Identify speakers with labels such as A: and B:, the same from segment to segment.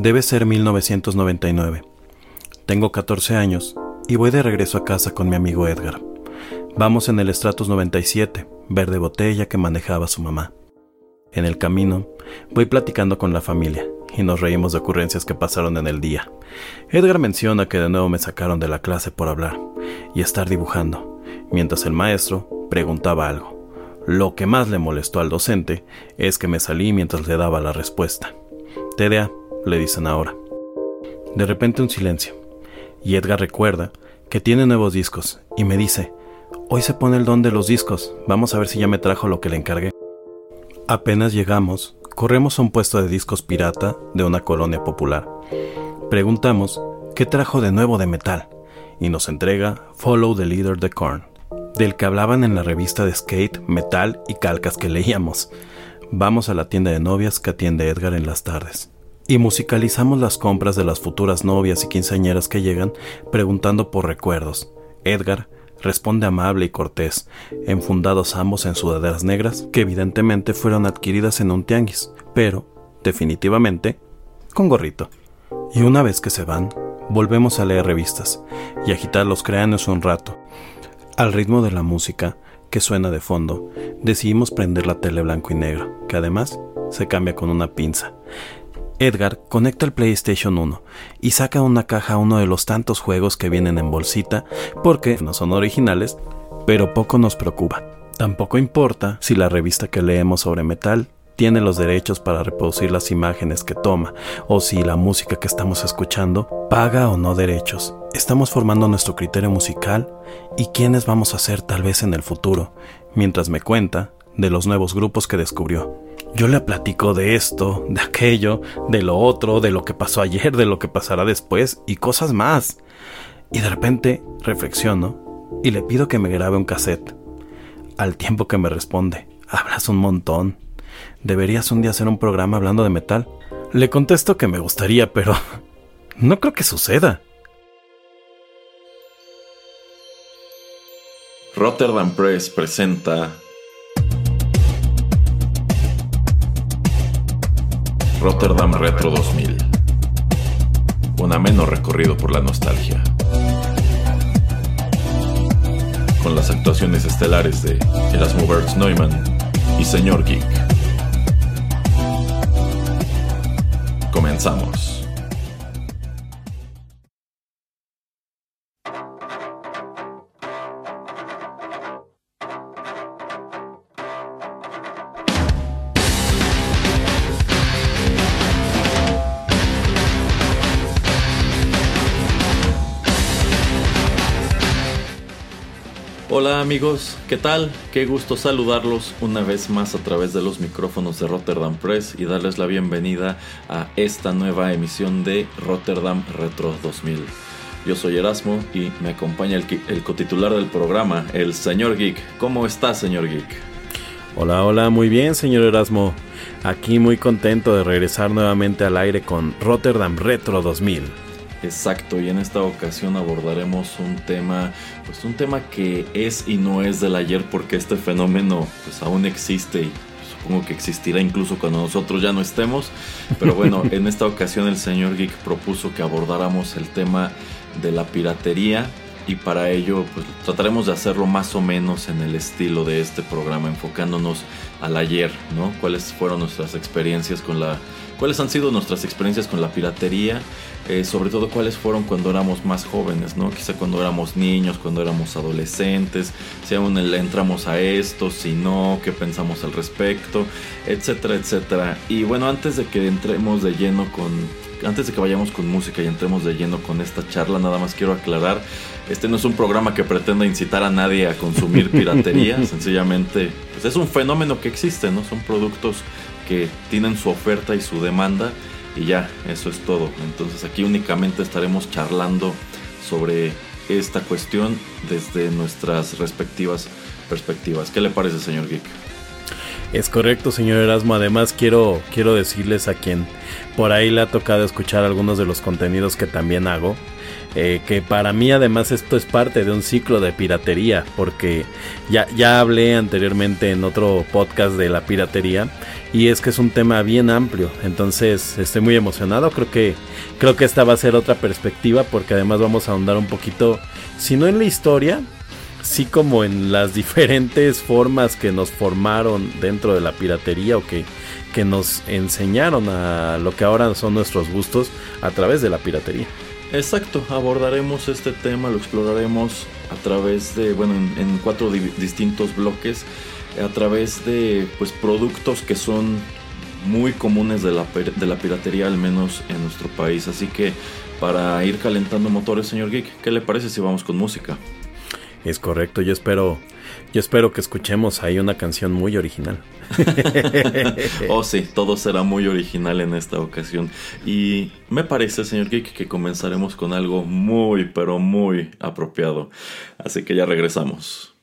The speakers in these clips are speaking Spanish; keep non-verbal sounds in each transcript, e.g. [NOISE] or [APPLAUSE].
A: Debe ser 1999. Tengo 14 años y voy de regreso a casa con mi amigo Edgar. Vamos en el Stratus 97, verde botella que manejaba su mamá. En el camino, voy platicando con la familia y nos reímos de ocurrencias que pasaron en el día. Edgar menciona que de nuevo me sacaron de la clase por hablar y estar dibujando, mientras el maestro preguntaba algo. Lo que más le molestó al docente es que me salí mientras le daba la respuesta. TDA, le dicen ahora. De repente un silencio, y Edgar recuerda que tiene nuevos discos, y me dice, hoy se pone el don de los discos, vamos a ver si ya me trajo lo que le encargué. Apenas llegamos, corremos a un puesto de discos pirata de una colonia popular. Preguntamos, ¿qué trajo de nuevo de metal? Y nos entrega Follow the Leader de Korn, del que hablaban en la revista de skate, metal y calcas que leíamos. Vamos a la tienda de novias que atiende Edgar en las tardes y musicalizamos las compras de las futuras novias y quinceañeras que llegan preguntando por recuerdos. Edgar responde amable y cortés, enfundados ambos en sudaderas negras que evidentemente fueron adquiridas en un tianguis, pero, definitivamente, con gorrito. Y una vez que se van, volvemos a leer revistas y agitar los cráneos un rato. Al ritmo de la música que suena de fondo, decidimos prender la tele blanco y negro, que además se cambia con una pinza. Edgar conecta el PlayStation 1 y saca una caja uno de los tantos juegos que vienen en bolsita porque no son originales, pero poco nos preocupa. Tampoco importa si la revista que leemos sobre metal tiene los derechos para reproducir las imágenes que toma o si la música que estamos escuchando paga o no derechos. Estamos formando nuestro criterio musical y quiénes vamos a ser tal vez en el futuro, mientras me cuenta de los nuevos grupos que descubrió. Yo le platico de esto, de aquello, de lo otro, de lo que pasó ayer, de lo que pasará después y cosas más. Y de repente reflexiono y le pido que me grabe un cassette. Al tiempo que me responde, hablas un montón. ¿Deberías un día hacer un programa hablando de metal? Le contesto que me gustaría, pero [LAUGHS] no creo que suceda.
B: Rotterdam Press presenta Rotterdam Retro 2000. Un ameno recorrido por la nostalgia. Con las actuaciones estelares de Erasmo Bertz Neumann y Señor Geek. Comenzamos. Hola amigos, ¿qué tal? Qué gusto saludarlos una vez más a través de los micrófonos de Rotterdam Press y darles la bienvenida a esta nueva emisión de Rotterdam Retro 2000. Yo soy Erasmo y me acompaña el, el cotitular del programa, el señor Geek. ¿Cómo está, señor Geek?
A: Hola, hola, muy bien, señor Erasmo. Aquí muy contento de regresar nuevamente al aire con Rotterdam Retro 2000.
B: Exacto, y en esta ocasión abordaremos un tema, pues un tema que es y no es del ayer porque este fenómeno pues aún existe y supongo que existirá incluso cuando nosotros ya no estemos. Pero bueno, [LAUGHS] en esta ocasión el señor Geek propuso que abordáramos el tema de la piratería y para ello pues trataremos de hacerlo más o menos en el estilo de este programa, enfocándonos al ayer, ¿no? ¿Cuáles fueron nuestras experiencias con la cuáles han sido nuestras experiencias con la piratería, eh, sobre todo cuáles fueron cuando éramos más jóvenes, ¿no? Quizá cuando éramos niños, cuando éramos adolescentes, si aún le entramos a esto, si no, qué pensamos al respecto, etcétera, etcétera. Y bueno, antes de que entremos de lleno con, antes de que vayamos con música y entremos de lleno con esta charla, nada más quiero aclarar, este no es un programa que pretenda incitar a nadie a consumir piratería, [LAUGHS] sencillamente pues es un fenómeno que existe, ¿no? Son productos que tienen su oferta y su demanda y ya, eso es todo. Entonces aquí únicamente estaremos charlando sobre esta cuestión desde nuestras respectivas perspectivas. ¿Qué le parece, señor Geek?
A: Es correcto, señor Erasmo. Además, quiero, quiero decirles a quien por ahí le ha tocado escuchar algunos de los contenidos que también hago. Eh, que para mí además esto es parte de un ciclo de piratería, porque ya, ya hablé anteriormente en otro podcast de la piratería y es que es un tema bien amplio, entonces estoy muy emocionado, creo que creo que esta va a ser otra perspectiva porque además vamos a ahondar un poquito, si no en la historia, sí como en las [LAUGHS] diferentes formas que nos formaron dentro de la piratería o que, que nos enseñaron a lo que ahora son nuestros gustos a través de la piratería.
B: Exacto, abordaremos este tema, lo exploraremos a través de, bueno, en, cuatro distintos bloques, a través de pues productos que son muy comunes de la, de la piratería, al menos en nuestro país. Así que para ir calentando motores, señor Geek, ¿qué le parece si vamos con música?
A: Es correcto, yo espero, yo espero que escuchemos ahí una canción muy original. [LAUGHS]
B: oh sí, todo será muy original en esta ocasión. Y me parece, señor Geek, que comenzaremos con algo muy, pero muy apropiado. Así que ya regresamos.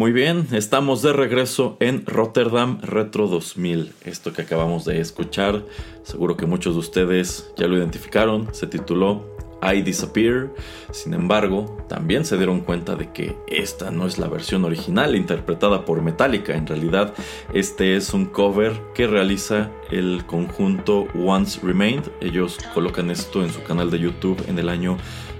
B: Muy bien, estamos de regreso en Rotterdam Retro 2000. Esto que acabamos de escuchar, seguro que muchos de ustedes ya lo identificaron, se tituló I Disappear. Sin embargo, también se dieron cuenta de que esta no es la versión original interpretada por Metallica. En realidad, este es un cover que realiza el conjunto Once Remained. Ellos colocan esto en su canal de YouTube en el año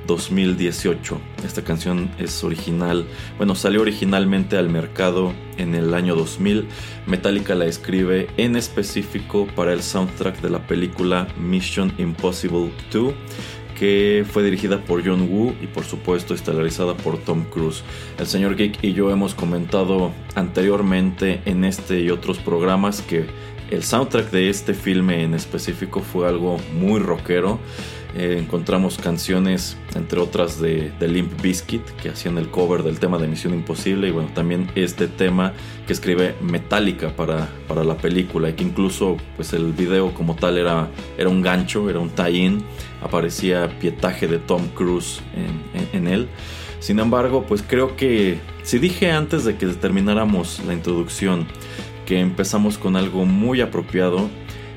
B: 2018. Esta canción es original, bueno, salió originalmente al mercado en el año 2000. Metallica la escribe en específico para el soundtrack de la película Mission Impossible 2 que fue dirigida por John Woo y por supuesto estelarizada por Tom Cruise. El señor Geek y yo hemos comentado anteriormente en este y otros programas que el soundtrack de este filme en específico fue algo muy rockero. Eh, encontramos canciones, entre otras, de, de, Limp Bizkit, que hacían el cover del tema de Misión Imposible, y bueno, también este tema que escribe Metallica para, para la película, y que incluso pues el video como tal era, era un gancho, era un tie-in, aparecía pietaje de Tom Cruise en, en él. Sin embargo, pues creo que si dije antes de que termináramos la introducción que empezamos con algo muy apropiado,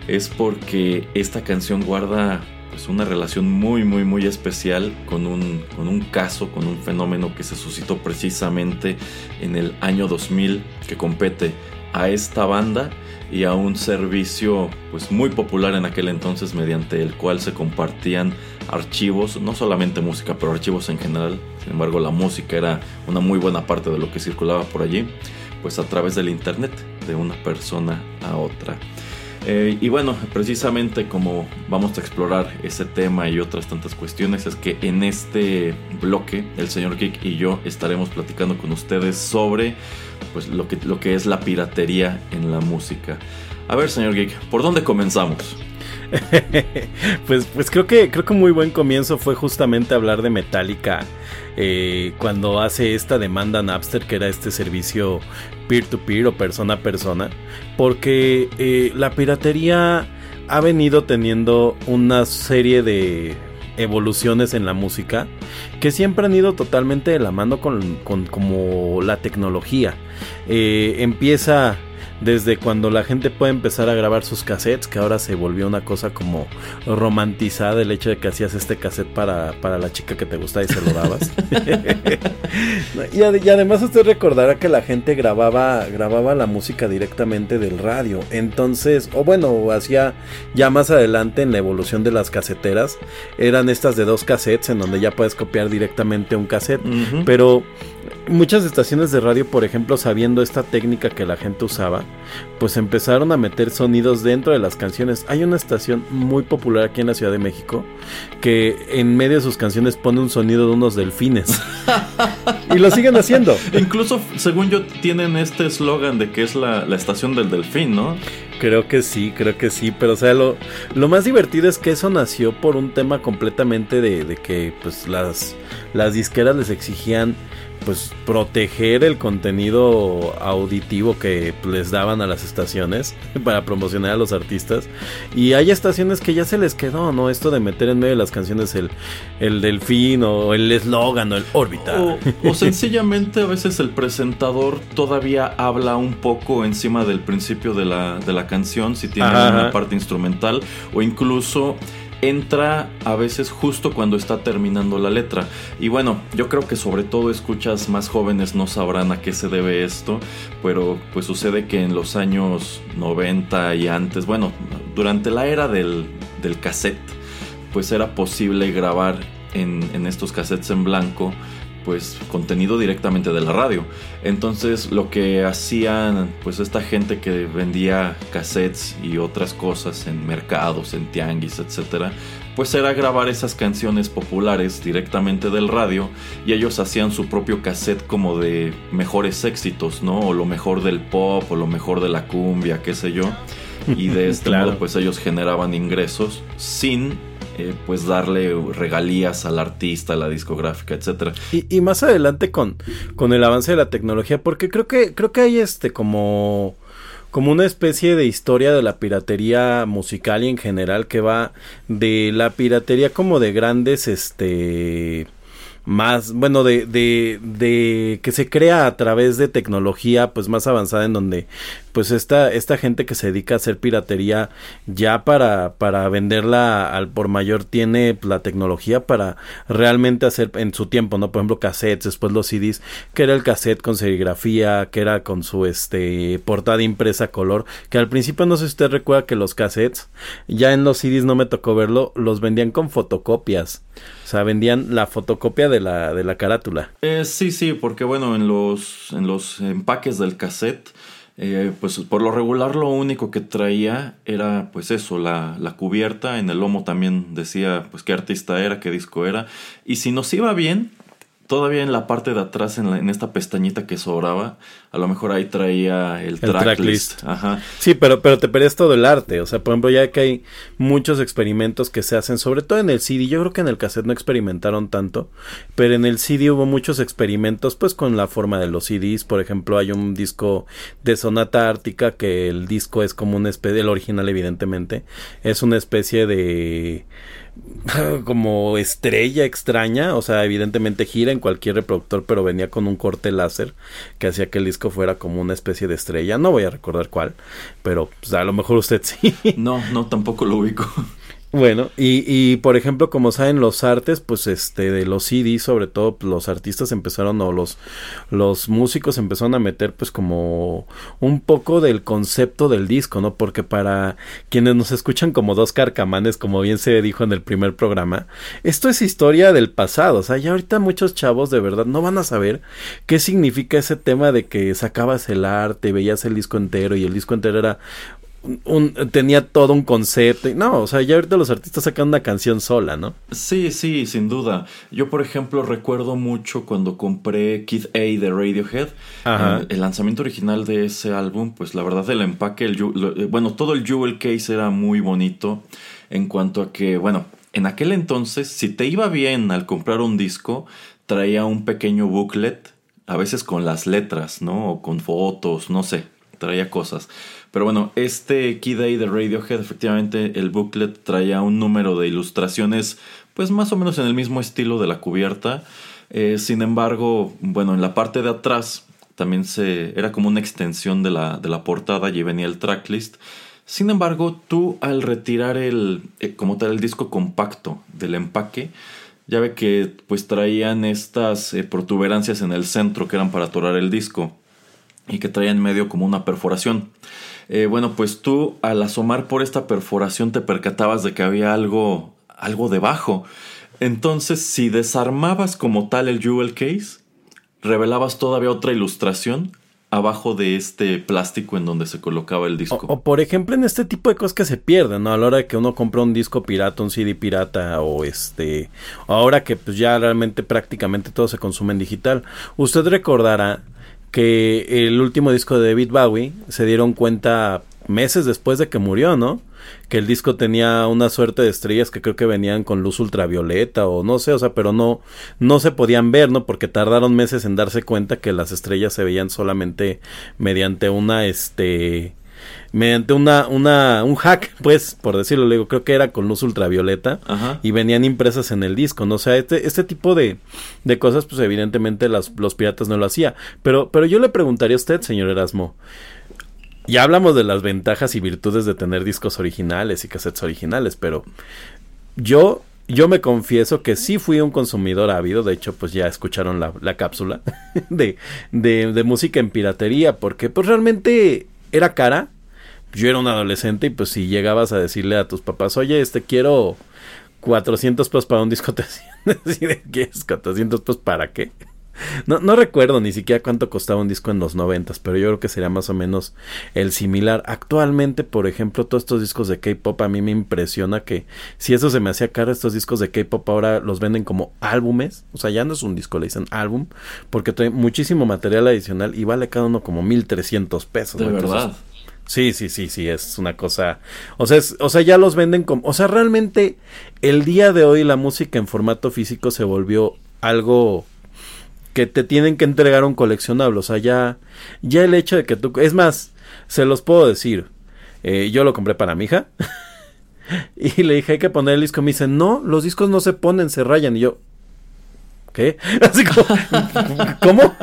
B: es porque esta canción guarda pues una relación muy muy muy especial con un, con un caso, con un fenómeno que se suscitó precisamente en el año 2000 que compete a esta banda y a un servicio pues muy popular en aquel entonces mediante el cual se compartían archivos, no solamente música, pero archivos en general. Sin embargo, la música era una muy buena parte de lo que circulaba por allí, pues a través del internet de una persona a otra. Eh, y bueno, precisamente como vamos a explorar ese tema y otras tantas cuestiones, es que en este bloque el señor Geek y yo estaremos platicando con ustedes sobre pues, lo, que, lo que es la piratería en la música. A ver, señor Geek, ¿por dónde comenzamos? [LAUGHS]
A: pues, pues creo que creo que un muy buen comienzo fue justamente hablar de Metallica eh, cuando hace esta demanda Napster, que era este servicio peer-to-peer o persona a persona, porque eh, la piratería ha venido teniendo una serie de evoluciones en la música que siempre han ido totalmente de la mano con, como la tecnología. Eh, empieza desde cuando la gente puede empezar a grabar sus cassettes, que ahora se volvió una cosa como romantizada el hecho de que hacías este cassette para, para la chica que te gustaba y se lo dabas. [LAUGHS] y, y, además usted recordará que la gente grababa, grababa la música directamente del radio. Entonces, o bueno, hacía ya más adelante en la evolución de las caseteras, eran estas de dos cassettes en donde ya puedes copiar directamente un cassette. Pero muchas estaciones de radio, por ejemplo, sabiendo esta técnica que la gente usaba, pues empezaron a meter sonidos dentro de las canciones. Hay una estación muy popular aquí en la Ciudad de México que en medio de sus canciones pone un sonido de unos delfines. [LAUGHS] y lo siguen haciendo.
B: Incluso, según yo, tienen este eslogan de que es la, estación del delfín, ¿no?
A: Creo que sí, creo que sí, pero o sea, lo, lo más divertido es que eso nació por un tema completamente de, de que pues las, las disqueras les exigían pues proteger el contenido auditivo que les daban a las estaciones [LAUGHS] para promocionar a los artistas. Y hay estaciones que ya se les quedó no esto de meter en medio de las canciones el, el delfín o el eslogan o el órbita
B: o, [LAUGHS] sencillamente a veces el presentador todavía habla un poco encima del principio de la, de la canción si tiene una parte instrumental o incluso entra a veces justo cuando está terminando la letra. Y bueno, yo creo que sobre todo escuchas más jóvenes no sabrán a qué se debe esto, pero pues sucede que en los años 90 y antes, bueno, durante la era del, del cassette, pues era posible grabar en, en estos cassettes en blanco pues contenido directamente de la radio. Entonces lo que hacían pues esta gente que vendía cassettes y otras cosas en mercados, en tianguis, etcétera, pues era grabar esas canciones populares directamente del radio y ellos hacían su propio cassette como de mejores éxitos, ¿no? O lo mejor del pop o lo mejor de la cumbia, qué sé yo. Y de este [LAUGHS] modo pues ellos generaban ingresos sin eh, pues darle regalías al artista, a la discográfica, etcétera.
A: Y, más adelante con, con el avance de la tecnología, porque creo que, creo que hay este como como una especie de historia de la piratería musical y en general que va de la piratería como de grandes este más, bueno, de, de, de que se crea a través de tecnología pues más avanzada en donde pues esta, esta gente que se dedica a hacer piratería ya para, para venderla al por mayor tiene la tecnología para realmente hacer en su tiempo, ¿no? Por ejemplo, cassettes, después los CDs, que era el cassette con serigrafía, que era con su este portada impresa color, que al principio no sé si usted recuerda que los cassettes, ya en los CDs no me tocó verlo, los vendían con fotocopias. Sea, vendían la fotocopia de la, de la carátula.
B: Eh, sí, sí, porque bueno, en los, en los empaques del cassette eh, pues por lo regular lo único que traía era pues eso, la, la, cubierta, en el lomo también decía pues qué artista era, qué disco era, y si nos iba bien, todavía en la parte de atrás, en, esta pestañita que sobraba, a lo mejor ahí traía el, tracklist. Ajá.
A: Sí, pero, pero te perdías todo el arte. O sea, por ejemplo, ya que hay muchos experimentos que se hacen, sobre todo en el CD. Yo creo que en el cassette no experimentaron tanto, pero en el CD hubo muchos experimentos, pues con la forma de los CDs. Por ejemplo, hay un disco de Sonata Ártica que el disco es como una especie, el original evidentemente, es una especie de [LAUGHS] como estrella extraña, o sea, evidentemente gira en cualquier reproductor, pero venía con un corte láser que hacía que el disco fuera como una especie de estrella. No voy a recordar cuál, pero pues, a lo mejor usted sí.
B: No, no, tampoco lo ubico. [LAUGHS]
A: Bueno, y, y por ejemplo, como saben, los artes, pues este, de los CDs, sobre todo pues, los artistas empezaron, o los, los músicos empezaron a meter, pues como un poco del concepto del disco, ¿no? Porque para quienes nos escuchan como dos carcamanes, como bien se dijo en el primer programa, esto es historia del pasado, o sea, ya ahorita muchos chavos de verdad no van a saber qué significa ese tema de que sacabas el arte, veías el disco entero y el disco entero era un, tenía todo un concepto. No, o sea, ya ahorita los artistas sacan una canción sola, ¿no?
B: Sí, sí, sin duda. Yo, por ejemplo, recuerdo mucho cuando compré Kid A de Radiohead. Eh, el lanzamiento original de ese álbum, pues la verdad, el empaque, el, eh, bueno, todo el jewel case era muy bonito en cuanto a que, bueno, en aquel entonces, si te iba bien al comprar un disco, traía un pequeño booklet, a veces con las letras, ¿no? O con fotos, no sé, traía cosas. Pero bueno, este Key Day de Radiohead, efectivamente el booklet traía un número de ilustraciones, pues más o menos en el mismo estilo de la cubierta. Eh, sin embargo, bueno, en la parte de atrás también se era como una extensión de la, de la portada, y venía el tracklist. Sin embargo, tú al retirar el, eh, como tal, el disco compacto del empaque, ya ve que pues traían estas eh, protuberancias en el centro que eran para atorar el disco y que traían medio como una perforación. Eh, bueno, pues tú al asomar por esta perforación te percatabas de que había algo, algo debajo. Entonces, si desarmabas como tal el jewel case, revelabas todavía otra ilustración abajo de este plástico en donde se colocaba el disco.
A: O, por ejemplo en este tipo de cosas que se pierden, ¿no? A la hora que uno compra un disco pirata, un CD pirata o este, ahora que pues ya realmente prácticamente todo se consume en digital. Usted recordará que el último disco de David Bowie se dieron cuenta meses después de que murió, ¿no? Que el disco tenía una suerte de estrellas que creo que venían con luz ultravioleta o no sé, o sea, pero no no se podían ver, ¿no? Porque tardaron meses en darse cuenta que las estrellas se veían solamente mediante una este mediante una, una, un hack, pues, por decirlo, le digo, creo que era con luz ultravioleta y venían impresas en el disco, ¿no? O sea, este, este tipo de, de cosas, pues evidentemente las, los piratas no lo hacía. Pero, pero yo le preguntaría a usted, señor Erasmo, ya hablamos de las ventajas y virtudes de tener discos originales y cassettes originales, pero yo yo me confieso que sí fui un consumidor ávido, de hecho pues ya escucharon la, la cápsula [LAUGHS] de, de, de, música en piratería, porque pues realmente era cara, yo era un adolescente y pues si llegabas a decirle a tus papás, oye, este quiero 400 pesos para un disco, [LAUGHS] te decían, ¿qué es 400 pesos para qué? No, no recuerdo ni siquiera cuánto costaba un disco en los noventas, pero yo creo que sería más o menos el similar. Actualmente, por ejemplo, todos estos discos de K-pop a mí me impresiona que si eso se me hacía caro, estos discos de K-pop ahora los venden como álbumes, o sea, ya no es un disco, le dicen álbum, porque trae muchísimo material adicional y vale cada uno como 1300 pesos.
B: De verdad.
A: Sí, sí, sí, sí, es una cosa. O sea, o sea, ya los venden como. O sea, realmente el día de hoy la música en formato físico se volvió algo que te tienen que entregar un coleccionable. O sea, ya, ya el hecho de que tú. Es más, se los puedo decir. Eh, yo lo compré para mi hija. [LAUGHS] y le dije, hay que poner el disco. Me dice, no, los discos no se ponen, se rayan. Y yo, ¿qué? [LAUGHS] Así como, [LAUGHS] ¿cómo?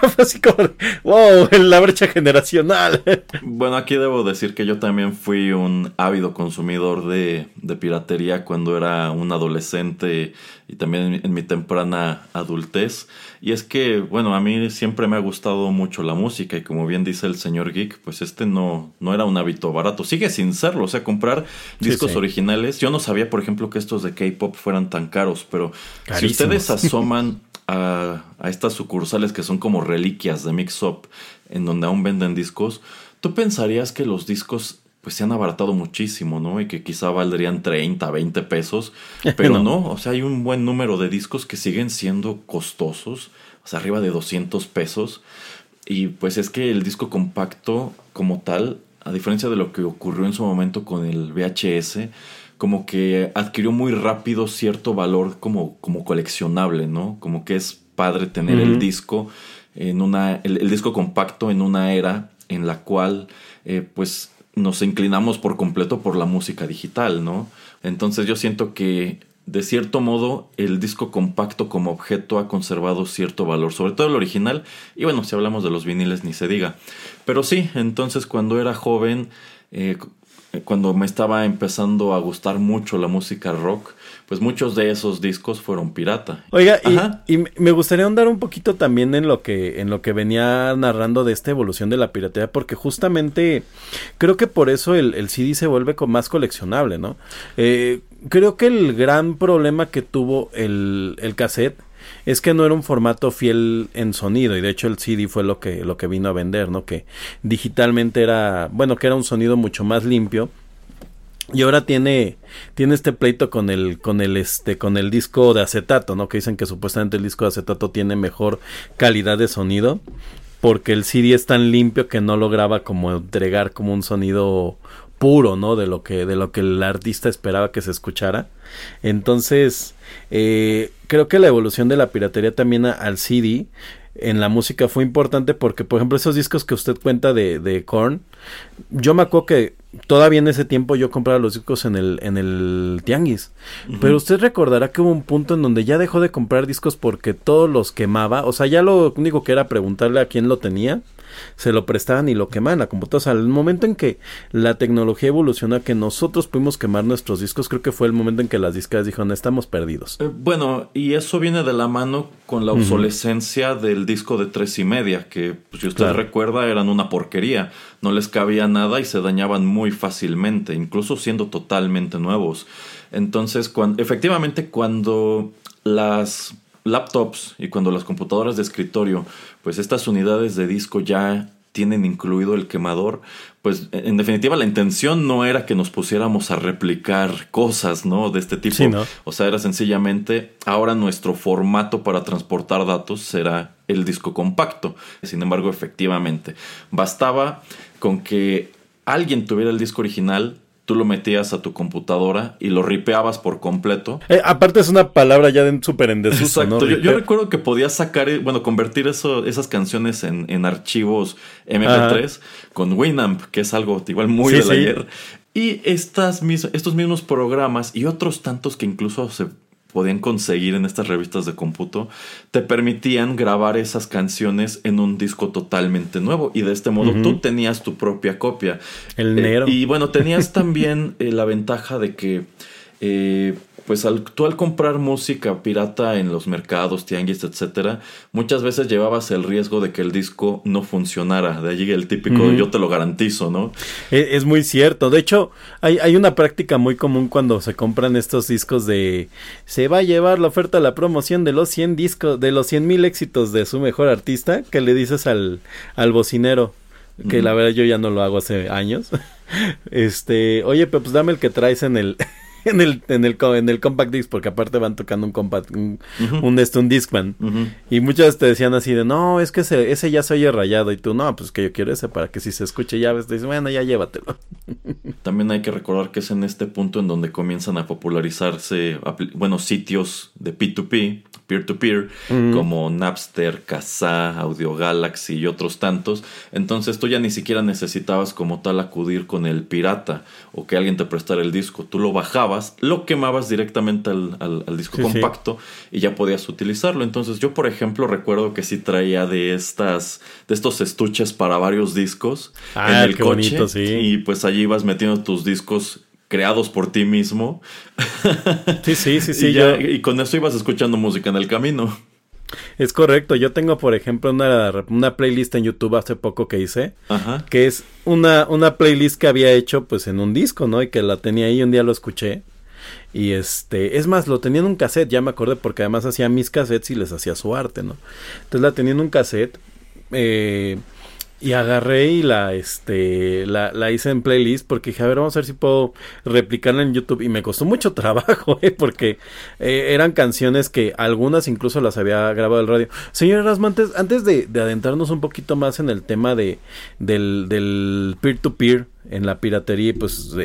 A: [LAUGHS] así como, wow, la brecha generacional. [LAUGHS]
B: Bueno, aquí debo decir que yo también fui un ávido consumidor de, de piratería cuando era un adolescente y también en mi temprana adultez. Y es que, bueno, a mí siempre me ha gustado mucho la música y como bien dice el señor Geek, pues este no, no era un hábito barato. Sigue sin serlo, o sea, comprar discos originales. Yo no sabía, por ejemplo, que estos de K-Pop fueran tan caros, pero si ustedes asoman [LAUGHS] a, estas sucursales que son como reliquias de Mix Up, en donde aún venden discos, tú pensarías que los discos pues se han abaratado muchísimo, ¿no? Y que quizá valdrían 30, 20 pesos, pero no. o sea, hay un buen número de discos que siguen siendo costosos, o sea, arriba de 200 pesos. Y pues es que el disco compacto como tal, a diferencia de lo que ocurrió en su momento con el VHS, como que adquirió muy rápido cierto valor como, como coleccionable, ¿no? Como que es padre tener el disco en una, el, disco compacto en una era en la cual, eh, pues, nos inclinamos por completo por la música digital, ¿no? Entonces yo siento que de cierto modo el disco compacto como objeto ha conservado cierto valor, sobre todo el original, y bueno, si hablamos de los viniles ni se diga. Pero sí, entonces cuando era joven, eh, cuando me estaba empezando a gustar mucho la música rock, pues muchos de esos discos fueron pirata.
A: Oiga, y, me gustaría ahondar un poquito también en lo que en lo que venía narrando de esta evolución de la piratería, porque justamente creo que por eso el, CD se vuelve más coleccionable, ¿no? Eh, creo que el gran problema que tuvo el, el cassette es que no era un formato fiel en sonido y de hecho el CD fue lo que lo que vino a vender, ¿no? Que digitalmente era, bueno, que era un sonido mucho más limpio. Y ahora tiene tiene este pleito con el con el este con el disco de acetato, ¿no? Que dicen que supuestamente el disco de acetato tiene mejor calidad de sonido porque el CD es tan limpio que no lograba como entregar como un sonido puro, ¿no? De lo que, de lo que el artista esperaba que se escuchara. Entonces, eh, creo que la evolución de la piratería también al CD en la música fue importante porque, por ejemplo, esos discos que usted cuenta de, de Korn, yo me acuerdo que todavía en ese tiempo yo compraba los discos en el, en el Tianguis. Pero usted recordará que hubo un punto en donde ya dejó de comprar discos porque todos los quemaba. O sea, ya lo único que era preguntarle a quién lo tenía se lo prestaban y lo quemaban la computadora. O sea, el momento en que la tecnología evolucionó a que nosotros pudimos quemar nuestros discos, creo que fue el momento en que las discas dijeron, estamos perdidos.
B: Eh, bueno, y eso viene de la mano con la obsolescencia del disco de tres y media, que pues, si usted recuerda eran una porquería, no les cabía nada y se dañaban muy fácilmente, incluso siendo totalmente nuevos. Entonces, cuando, efectivamente, cuando las laptops y cuando las computadoras de escritorio, pues estas unidades de disco ya tienen incluido el quemador, pues en definitiva la intención no era que nos pusiéramos a replicar cosas, ¿no? De este tipo. O sea, era sencillamente, ahora nuestro formato para transportar datos será el disco compacto. Sin embargo, efectivamente, bastaba con que alguien tuviera el disco original, tú lo metías a tu computadora y lo ripeabas por completo.
A: Eh, aparte es una palabra ya de súper en desuso, Exacto.
B: Yo, recuerdo que podías sacar, eh, bueno, convertir eso, esas canciones en, archivos MP3 con Winamp, que es algo igual muy de ayer. Y estas, estos mismos programas y otros tantos que incluso se podían conseguir en estas revistas de cómputo, te permitían grabar esas canciones en un disco totalmente nuevo. Y de este modo tú tenías tu propia copia.
A: El negro.
B: y bueno, tenías también eh, la ventaja de que eh, pues al, tú al comprar música pirata en los mercados, tianguis, etcétera, muchas veces llevabas el riesgo de que el disco no funcionara. De allí el típico yo te lo garantizo, ¿no?
A: E, es, muy cierto. De hecho, hay, hay, una práctica muy común cuando se compran estos discos de se va a llevar la oferta la promoción de los 100 discos, de los 100 mil éxitos de su mejor artista, que le dices al, al bocinero, que la verdad yo ya no lo hago hace años. [LAUGHS] Este, oye, pues dame el que traes en el [LAUGHS] en el, en el, en el compact disc, porque aparte van tocando un compact, un, un, este, un discman. Y muchas te decían así de, no, es que ese, ese ya se oye rayado. Y tú, no, pues que yo quiero ese para que si se escuche ya ves, te dices, bueno, ya llévatelo. [LAUGHS]
B: También hay que recordar que es en este punto en donde comienzan a popularizarse, bueno, sitios de P2P, peer-to-peer, como Napster, Kazaa, Audio Galaxy y otros tantos. Entonces tú ya ni siquiera necesitabas como tal acudir con el pirata o que alguien te prestara el disco. Tú lo bajabas grababas, lo quemabas directamente al, disco compacto y ya podías utilizarlo. Entonces yo, por ejemplo, recuerdo que sí traía de estas, de estos estuches para varios discos
A: en ah, el coche.
B: Y pues allí ibas metiendo tus discos creados por ti mismo.
A: Sí, sí, sí, sí. [LAUGHS]
B: y, y con eso ibas escuchando música en el camino.
A: Es correcto, yo tengo por ejemplo una, una playlist en YouTube hace poco que hice, que es una, una playlist que había hecho pues en un disco, ¿no? Y que la tenía ahí, un día lo escuché. Y este, es más, lo tenía en un cassette, ya me acordé, porque además hacía mis cassettes y les hacía su arte, ¿no? Entonces la tenía en un cassette. Eh, y agarré y la, este, la, la, hice en playlist porque dije, a ver, vamos a ver si puedo replicarla en YouTube. Y me costó mucho [LAUGHS] trabajo, ¿eh? porque eh, eran canciones que algunas incluso las había grabado el radio. Señor Rasmantes, antes de, de, adentrarnos un poquito más en el tema de, del, del peer-to-peer, en la piratería, pues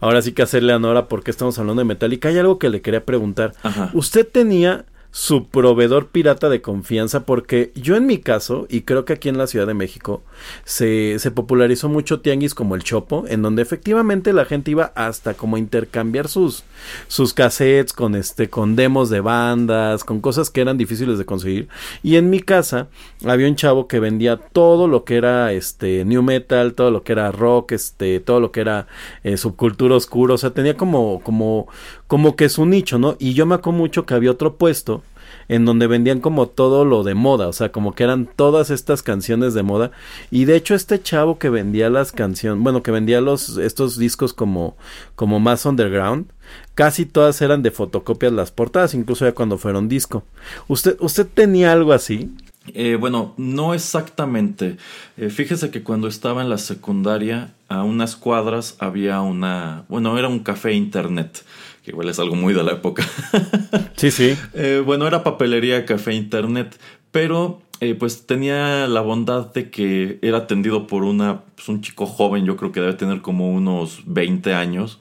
A: ahora sí que hacerle a por qué estamos hablando de Metallica. Hay algo que le quería preguntar. ¿Usted tenía su proveedor pirata de confianza porque yo en mi caso y creo que aquí en la Ciudad de México se, se popularizó mucho tianguis como el Chopo en donde efectivamente la gente iba hasta como intercambiar sus sus cassettes con este con demos de bandas con cosas que eran difíciles de conseguir. Y en mi casa había un chavo que vendía todo lo que era este new metal todo lo que era rock este todo lo que era eh, subcultura oscura o sea tenía como como como que su nicho no y yo me acuerdo mucho que había otro puesto en donde vendían como todo lo de moda, o sea, como que eran todas estas canciones de moda. Y de hecho este chavo que vendía las canciones, bueno, que vendía los estos discos como como más underground, casi todas eran de fotocopias las portadas, incluso ya cuando fueron disco. ¿Usted usted tenía algo así?
B: Eh, bueno, no exactamente. Eh, fíjese que cuando estaba en la secundaria, a unas cuadras había una, bueno, era un café internet que igual es algo muy de la época. [LAUGHS]
A: sí, sí.
B: Eh, bueno, era papelería, café, internet, pero eh, pues tenía la bondad de que era atendido por una, pues un chico joven, yo creo que debe tener como unos 20 años.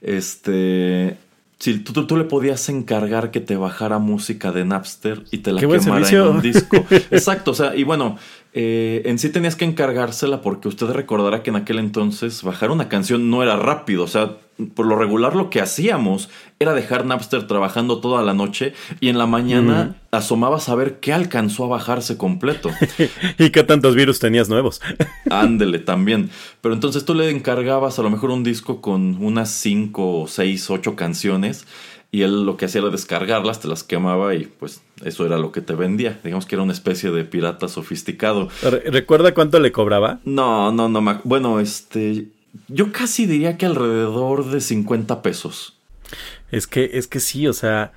B: Este, si tú, tú, le podías encargar que te bajara música de Napster y te la quemara en un disco. [LAUGHS] Exacto, o sea, y bueno, eh, en sí tenías que encargársela porque usted recordará que en aquel entonces bajar una canción no era rápido, o sea, por lo regular lo que hacíamos era dejar Napster trabajando toda la noche y en la mañana asomabas a ver qué alcanzó a bajarse completo. [LAUGHS]
A: y qué tantos virus tenías nuevos. [LAUGHS]
B: Ándele también. Pero entonces tú le encargabas a lo mejor un disco con unas 5, 6, 8 canciones y él lo que hacía era descargarlas, te las quemaba y pues eso era lo que te vendía. Digamos que era una especie de pirata sofisticado.
A: ¿Recuerda cuánto le cobraba?
B: No, no, no. Bueno, este yo casi diría que alrededor de 50 pesos.
A: Es que, es que sí, o sea,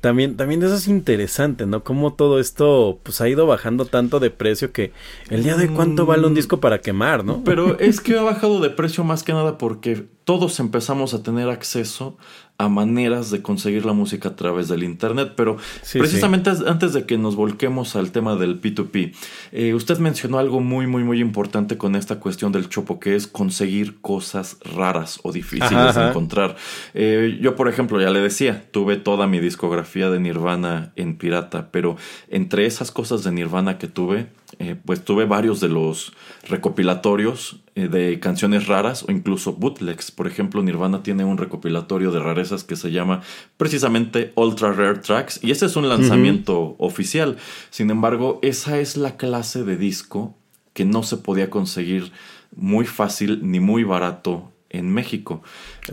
A: también, también eso es interesante, ¿no? Cómo todo esto pues ha ido bajando tanto de precio que el día de cuánto vale un mm. disco para quemar, ¿no?
B: Pero [LAUGHS] es que ha bajado de precio más que nada porque todos empezamos a tener acceso a maneras de conseguir la música a través del Internet. Pero precisamente antes de que nos volquemos al tema del P2P, eh, usted mencionó algo muy, muy, muy importante con esta cuestión del chopo, que es conseguir cosas raras o difíciles de encontrar. Eh, yo, por ejemplo, ya le decía, tuve toda mi discografía de Nirvana en pirata, pero entre esas cosas de Nirvana que tuve, eh, pues tuve varios de los recopilatorios eh, de canciones raras o incluso bootlegs. Por ejemplo, Nirvana tiene un recopilatorio de rarezas que se llama precisamente Ultra Rare Tracks y ese es un lanzamiento oficial. Sin embargo, esa es la clase de disco que no se podía conseguir muy fácil ni muy barato en México.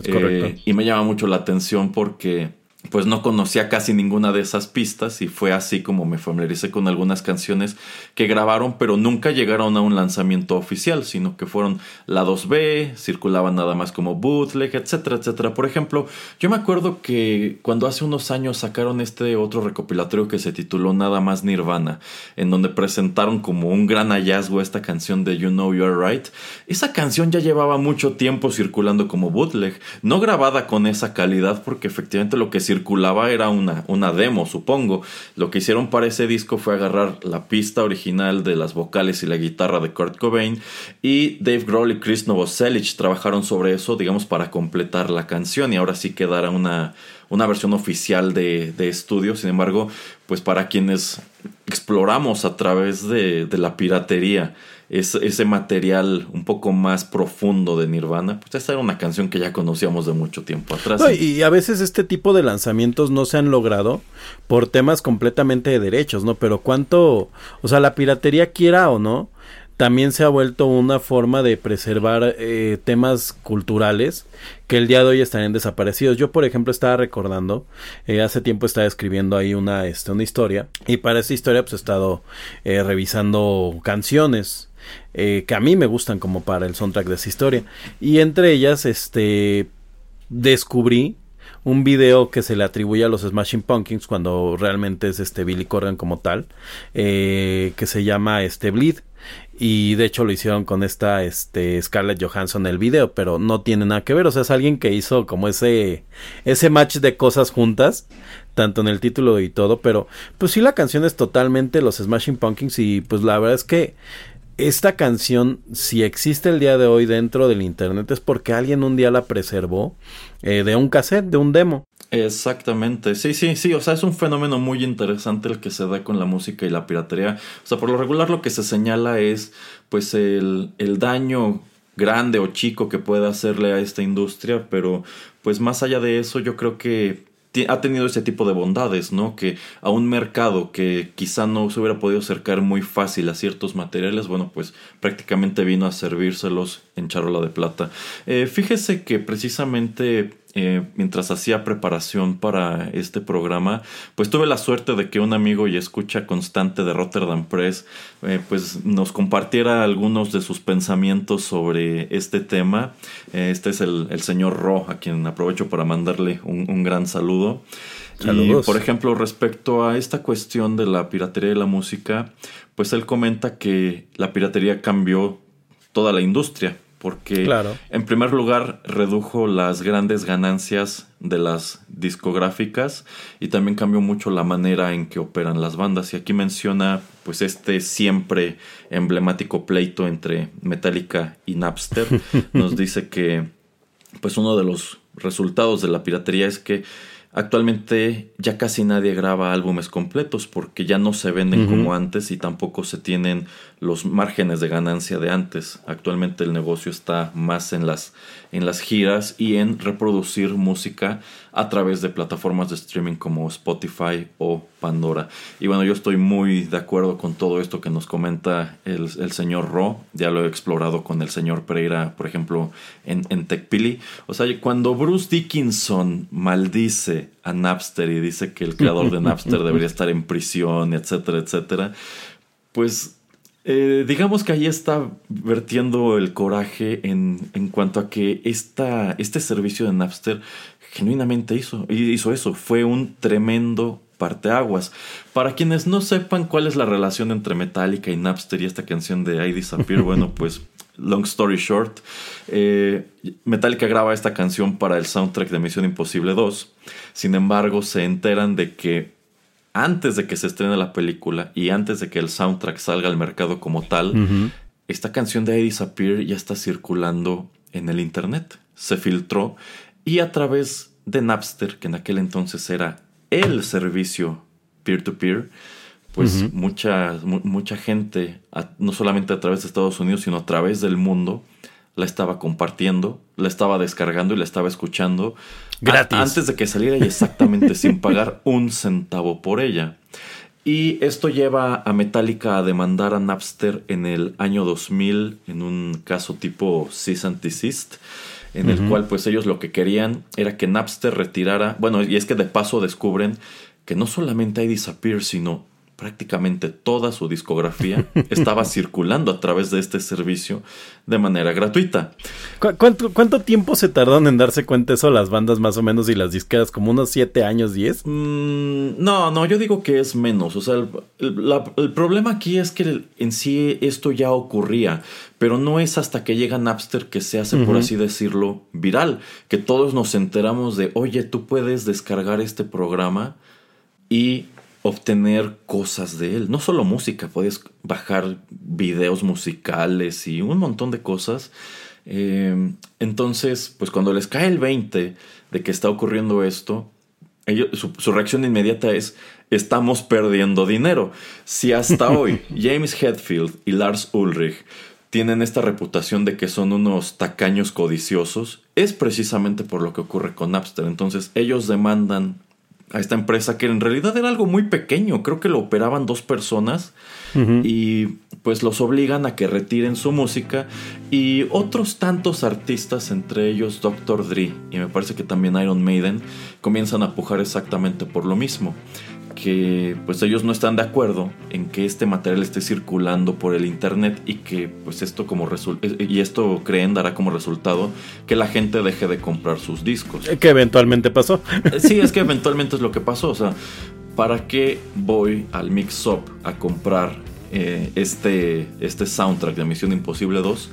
B: Eh, y me llama mucho la atención porque pues no conocía casi ninguna de esas pistas y fue así como me familiaricé con algunas canciones que grabaron pero nunca llegaron a un lanzamiento oficial sino que fueron la 2B, circulaban nada más como bootleg, etcétera, etcétera. Por ejemplo, yo me acuerdo que cuando hace unos años sacaron este otro recopilatorio que se tituló Nada más Nirvana, en donde presentaron como un gran hallazgo esta canción de You Know You're Right, esa canción ya llevaba mucho tiempo circulando como bootleg, no grabada con esa calidad porque efectivamente lo que circulaba era una, una demo, supongo. Lo que hicieron para ese disco fue agarrar la pista original de las vocales y la guitarra de Kurt Cobain y Dave Grohl y Chris Novoselic trabajaron sobre eso, digamos, para completar la canción y ahora sí quedara una, una versión oficial de, de, estudio. Sin embargo, pues para quienes exploramos a través de la piratería ese material un poco más profundo de Nirvana, pues esta era una canción que ya conocíamos de mucho tiempo atrás.
A: y a veces este tipo de lanzamientos no se han logrado por temas completamente de derechos, ¿no? Pero cuánto, o sea, la piratería quiera o no, también se ha vuelto una forma de preservar eh, temas culturales que el día de hoy estarían desaparecidos. Yo, por ejemplo, estaba recordando, eh, hace tiempo estaba escribiendo ahí una, este, una historia y para esa historia pues he estado eh, revisando canciones que a mí me gustan como para el soundtrack de esa historia. Y entre ellas este descubrí un video que se le atribuye a los Smashing Pumpkins cuando realmente es este Billy Corgan como tal, que se llama este Bleed. Y de hecho lo hicieron con esta este Scarlett Johansson el video, pero no tiene nada que ver, o sea, es alguien que hizo como ese ese match de cosas juntas, tanto en el título y todo, pero pues sí la canción es totalmente los Smashing Pumpkins y pues la verdad es que esta canción, si existe el día de hoy dentro del internet, es porque alguien un día la preservó eh, de un cassette, de un demo.
B: Exactamente, sí, sí, sí, o sea, es un fenómeno muy interesante el que se da con la música y la piratería. O sea, por lo regular lo que se señala es pues el, el daño grande o chico que puede hacerle a esta industria, pero pues más allá de eso yo creo que ha tenido ese tipo de bondades, ¿no? Que a un mercado que quizá no se hubiera podido acercar muy fácil a ciertos materiales, bueno, pues prácticamente vino a servírselos en charola de plata. Eh, fíjese que precisamente eh, mientras hacía preparación para este programa, pues tuve la suerte de que un amigo y escucha constante de Rotterdam Press, eh, pues nos compartiera algunos de sus pensamientos sobre este tema. Eh, este es el, señor Ro, a quien aprovecho para mandarle un, gran saludo. Saludos. Y, por ejemplo, respecto a esta cuestión de la piratería de la música, pues él comenta que la piratería cambió toda la industria porque en primer lugar redujo las grandes ganancias de las discográficas y también cambió mucho la manera en que operan las bandas. Y aquí menciona pues este siempre emblemático pleito entre Metallica y Napster. [LAUGHS] Nos dice que pues uno de los resultados de la piratería es que Actualmente ya casi nadie graba álbumes completos porque ya no se venden como antes y tampoco se tienen los márgenes de ganancia de antes. Actualmente el negocio está más en las, en las giras y en reproducir música a través de plataformas de streaming como Spotify o Pandora. Y bueno, yo estoy muy de acuerdo con todo esto que nos comenta el, señor Ro. Ya lo he explorado con el señor Pereira, por ejemplo, en, en TechPili. O sea, cuando Bruce Dickinson maldice a Napster y dice que el creador de Napster [LAUGHS] debería estar en prisión, etcétera, etcétera, pues eh, digamos que ahí está vertiendo el coraje en, en cuanto a que esta, este servicio de Napster genuinamente hizo, hizo eso. Fue un tremendo parteaguas. Para quienes no sepan cuál es la relación entre Metallica y Napster y esta canción de I Disappear, [LAUGHS] bueno, pues long story short, eh, Metallica graba esta canción para el soundtrack de Misión Imposible 2. Sin embargo, se enteran de que antes de que se estrene la película y antes de que el soundtrack salga al mercado como tal, esta canción de I Disappear ya está circulando en el internet. Se filtró y a través de Napster, que en aquel entonces era el servicio peer-to-peer, pues mucha, mucha gente, no solamente a través de Estados Unidos, sino a través del mundo, la estaba compartiendo, la estaba descargando y la estaba escuchando. Gratis. antes de que saliera y exactamente sin [LAUGHS] pagar un centavo por ella. Y esto lleva a Metallica a demandar a Napster en el año 2000 en un caso tipo cease and desist en el cual pues ellos lo que querían era que Napster retirara, bueno, y es que de paso descubren que no solamente hay Disappear, sino prácticamente toda su discografía [LAUGHS] estaba circulando a través de este servicio de manera gratuita.
A: cuánto, tiempo se tardaron en darse cuenta eso las bandas más o menos y las disqueras? ¿Como unos 7 años, 10?
B: Mm, no, no, yo digo que es menos. O sea, el, problema aquí es que en sí esto ya ocurría, pero no es hasta que llega Napster que se hace, por así decirlo, viral, que todos nos enteramos de, oye, tú puedes descargar este programa y obtener cosas de él. No solo música, puedes bajar videos musicales y un montón de cosas. Eh, entonces, pues cuando les cae el 20 de que está ocurriendo esto, su, reacción inmediata es, estamos perdiendo dinero. Si hasta [LAUGHS] hoy James Hetfield y Lars Ulrich tienen esta reputación de que son unos tacaños codiciosos, es precisamente por lo que ocurre con Napster. Entonces ellos demandan a esta empresa que en realidad era algo muy pequeño, creo que lo operaban dos personas y pues los obligan a que retiren su música y otros tantos artistas, entre ellos Dr. Dre y me parece que también Iron Maiden, comienzan a pujar exactamente por lo mismo que pues ellos no están de acuerdo en que este material esté circulando por el internet y que pues esto como eh, y esto creen dará como resultado que la gente deje de comprar sus discos.
A: Que eventualmente pasó.
B: Eh, sí, es que [LAUGHS] eventualmente es lo que pasó, o sea, ¿para qué voy al Mix Up a comprar eh, este, este soundtrack de Misión Imposible 2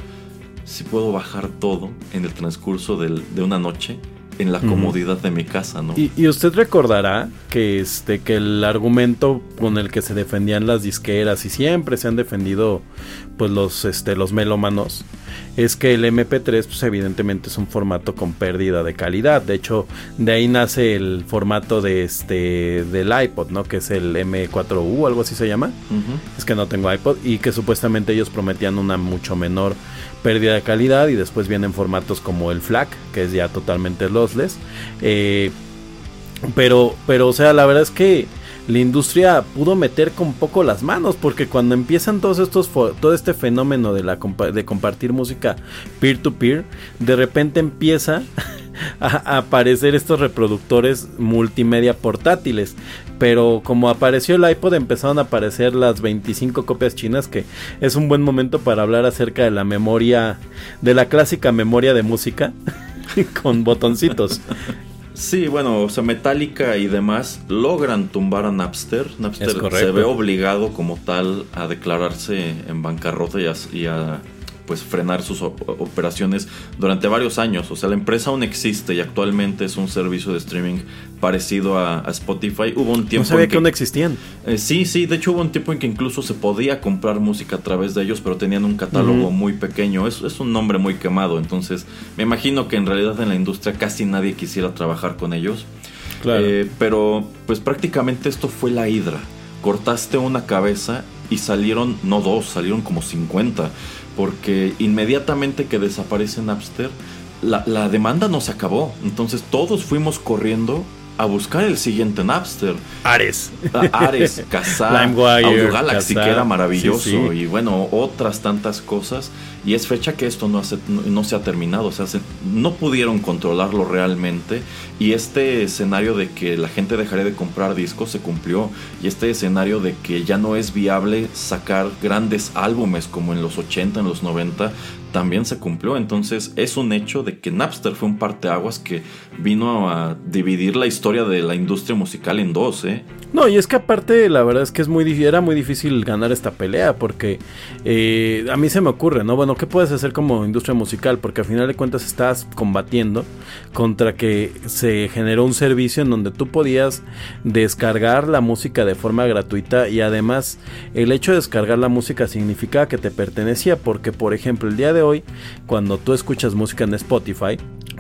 B: si puedo bajar todo en el transcurso de una noche? En la comodidad de mi casa, ¿no?
A: Y, usted recordará que este que el argumento con el que se defendían las disqueras y siempre se han defendido pues los este los melómanos es que el MP3 pues evidentemente es un formato con pérdida de calidad. De hecho, de ahí nace el formato de este del iPod, ¿no? Que es el M4U, algo así se llama. Es que no tengo iPod y que supuestamente ellos prometían una mucho menor pérdida de calidad y después vienen formatos como el FLAC, que es ya totalmente lossless. Eh, pero, pero, o sea, la verdad es que la industria pudo meter con poco las manos porque cuando empiezan todos estos todo este fenómeno de la de compartir música peer to peer de repente empieza [LAUGHS] a aparecer estos reproductores multimedia portátiles pero como apareció el iPod empezaron a aparecer las 25 copias chinas que es un buen momento para hablar acerca de la memoria de la clásica memoria de música [LAUGHS] con botoncitos.
B: Sí, bueno, o sea, Metallica y demás logran tumbar a Napster. Napster se ve obligado como tal a declararse en bancarrota y a pues frenar sus operaciones durante varios años. O sea, la empresa aún existe y actualmente es un servicio de streaming parecido a, Spotify. Hubo un tiempo.
A: No sabía que, aún existían.
B: Eh, sí, sí. De hecho, hubo un tiempo en que incluso se podía comprar música a través de ellos, pero tenían un catálogo muy pequeño. Es, es un nombre muy quemado. Entonces, me imagino que en realidad en la industria casi nadie quisiera trabajar con ellos. Claro. Eh, pero, pues prácticamente esto fue la hidra. Cortaste una cabeza y salieron, no dos, salieron como 50 porque inmediatamente que desaparece Napster, la, la demanda nos acabó. Entonces todos fuimos corriendo a buscar el siguiente Napster.
A: Ares.
B: Ares, [LAUGHS] Kazaa, Audio Galaxy, que era maravilloso. Y bueno, otras tantas cosas. Y es fecha que esto no, no, se ha terminado. O sea, no pudieron controlarlo realmente. Y este escenario de que la gente dejaría de comprar discos se cumplió. Y este escenario de que ya no es viable sacar grandes álbumes como en los 80, en los 90, también se cumplió. Entonces es un hecho de que Napster fue un parteaguas que vino a dividir la historia de la industria musical en dos, ¿eh?
A: No, y es que aparte la verdad es que es muy era muy difícil ganar esta pelea porque eh, a mí se me ocurre, ¿no? Bueno, ¿qué puedes hacer como industria musical? Porque al final de cuentas estás combatiendo contra que se generó un servicio en donde tú podías descargar la música de forma gratuita y además el hecho de descargar la música significaba que te pertenecía porque por ejemplo el día de hoy, cuando tú escuchas música en Spotify,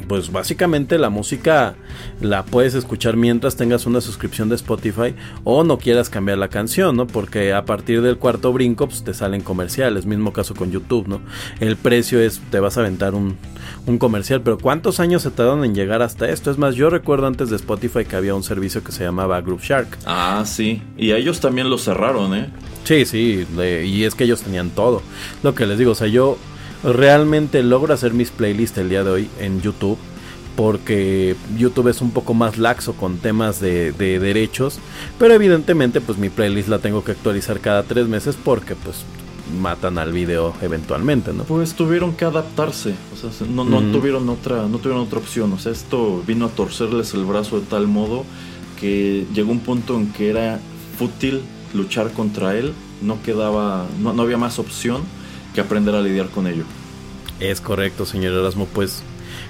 A: pues básicamente la música la puedes escuchar mientras tengas una suscripción de Spotify o no quieras cambiar la canción, ¿no? Porque a partir del cuarto brinco pues, te salen comerciales, mismo caso con YouTube, ¿no? El precio es, te vas a aventar un, un comercial, pero ¿cuántos años se tardan en llegar hasta esto? Es más, yo recuerdo antes de Spotify que había un servicio que se llamaba Group Shark.
B: Ah, sí, y a ellos también lo cerraron, ¿eh?
A: Sí, sí, y es que ellos tenían todo. Lo que les digo, o sea, yo realmente logro hacer mis playlists el día de hoy en YouTube porque YouTube es un poco más laxo con temas de, derechos, pero evidentemente pues mi playlist la tengo que actualizar cada tres meses porque pues matan al video eventualmente, ¿no?
B: Pues tuvieron que adaptarse, o sea, no, no tuvieron otra, no tuvieron otra opción, o sea, esto vino a torcerles el brazo de tal modo que llegó un punto en que era fútil luchar contra él, no quedaba, no, no había más opción que aprender a lidiar con ello.
A: Es correcto, señor Erasmo, pues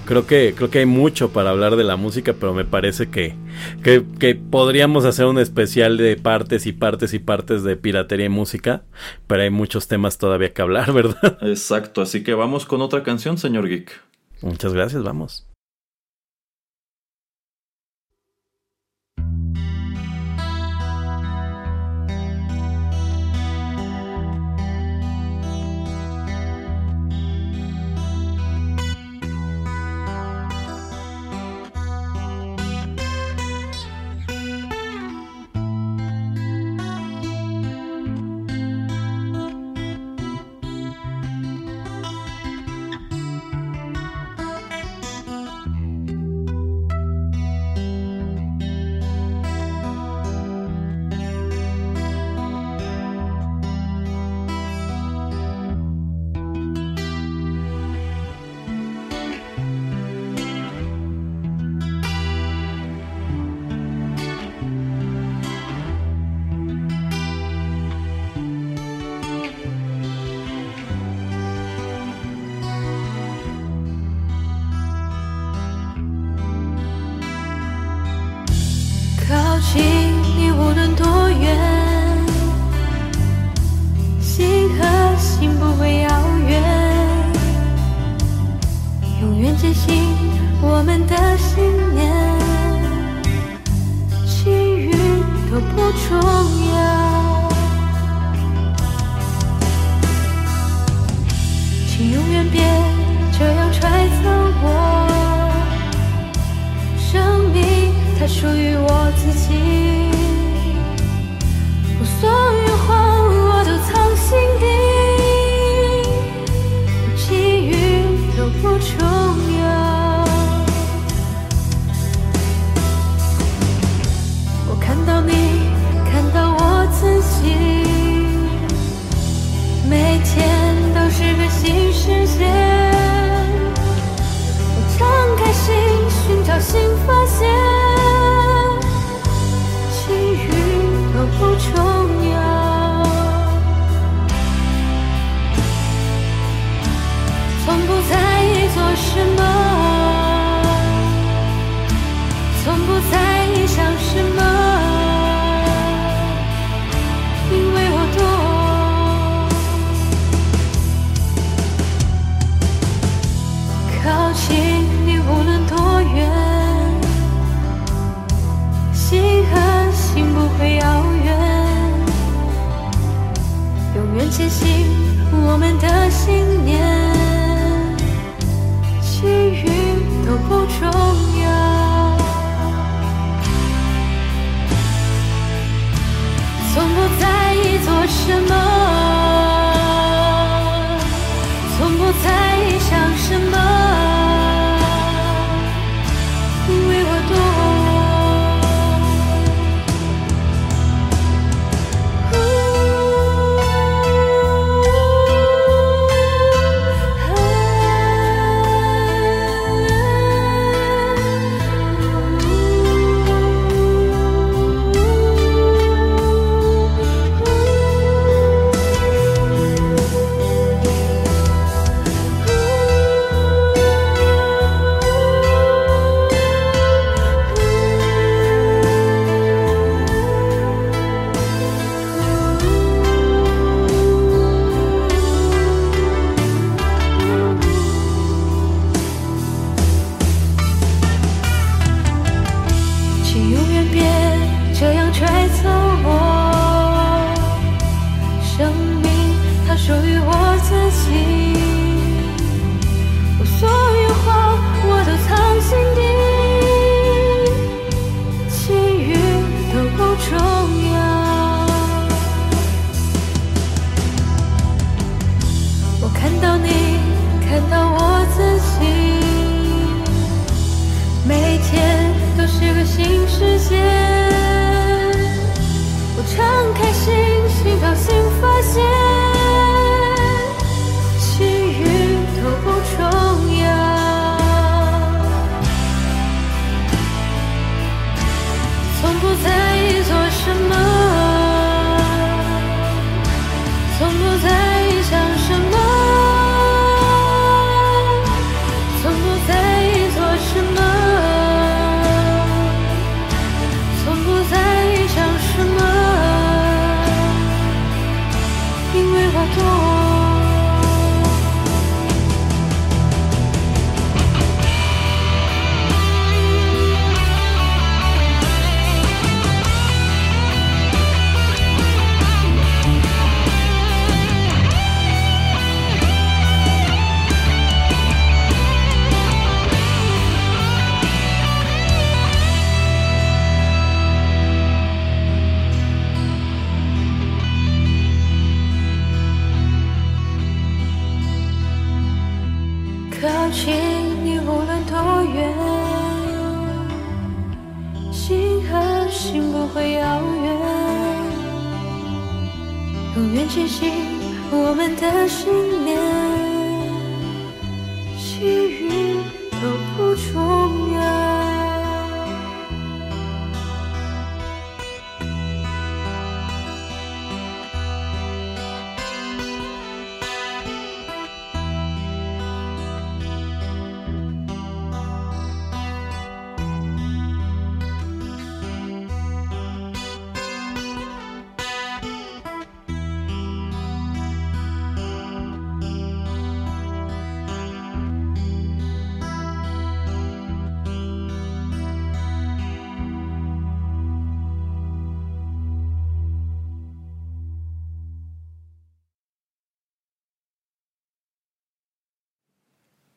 A: creo que creo que hay mucho para hablar de la música, pero me parece que, que, podríamos hacer un especial de partes y partes y partes de piratería y música, pero hay muchos temas todavía que hablar, [LAUGHS] ¿verdad?
B: Exacto, así que vamos con otra canción, señor Geek.
A: Muchas gracias, vamos.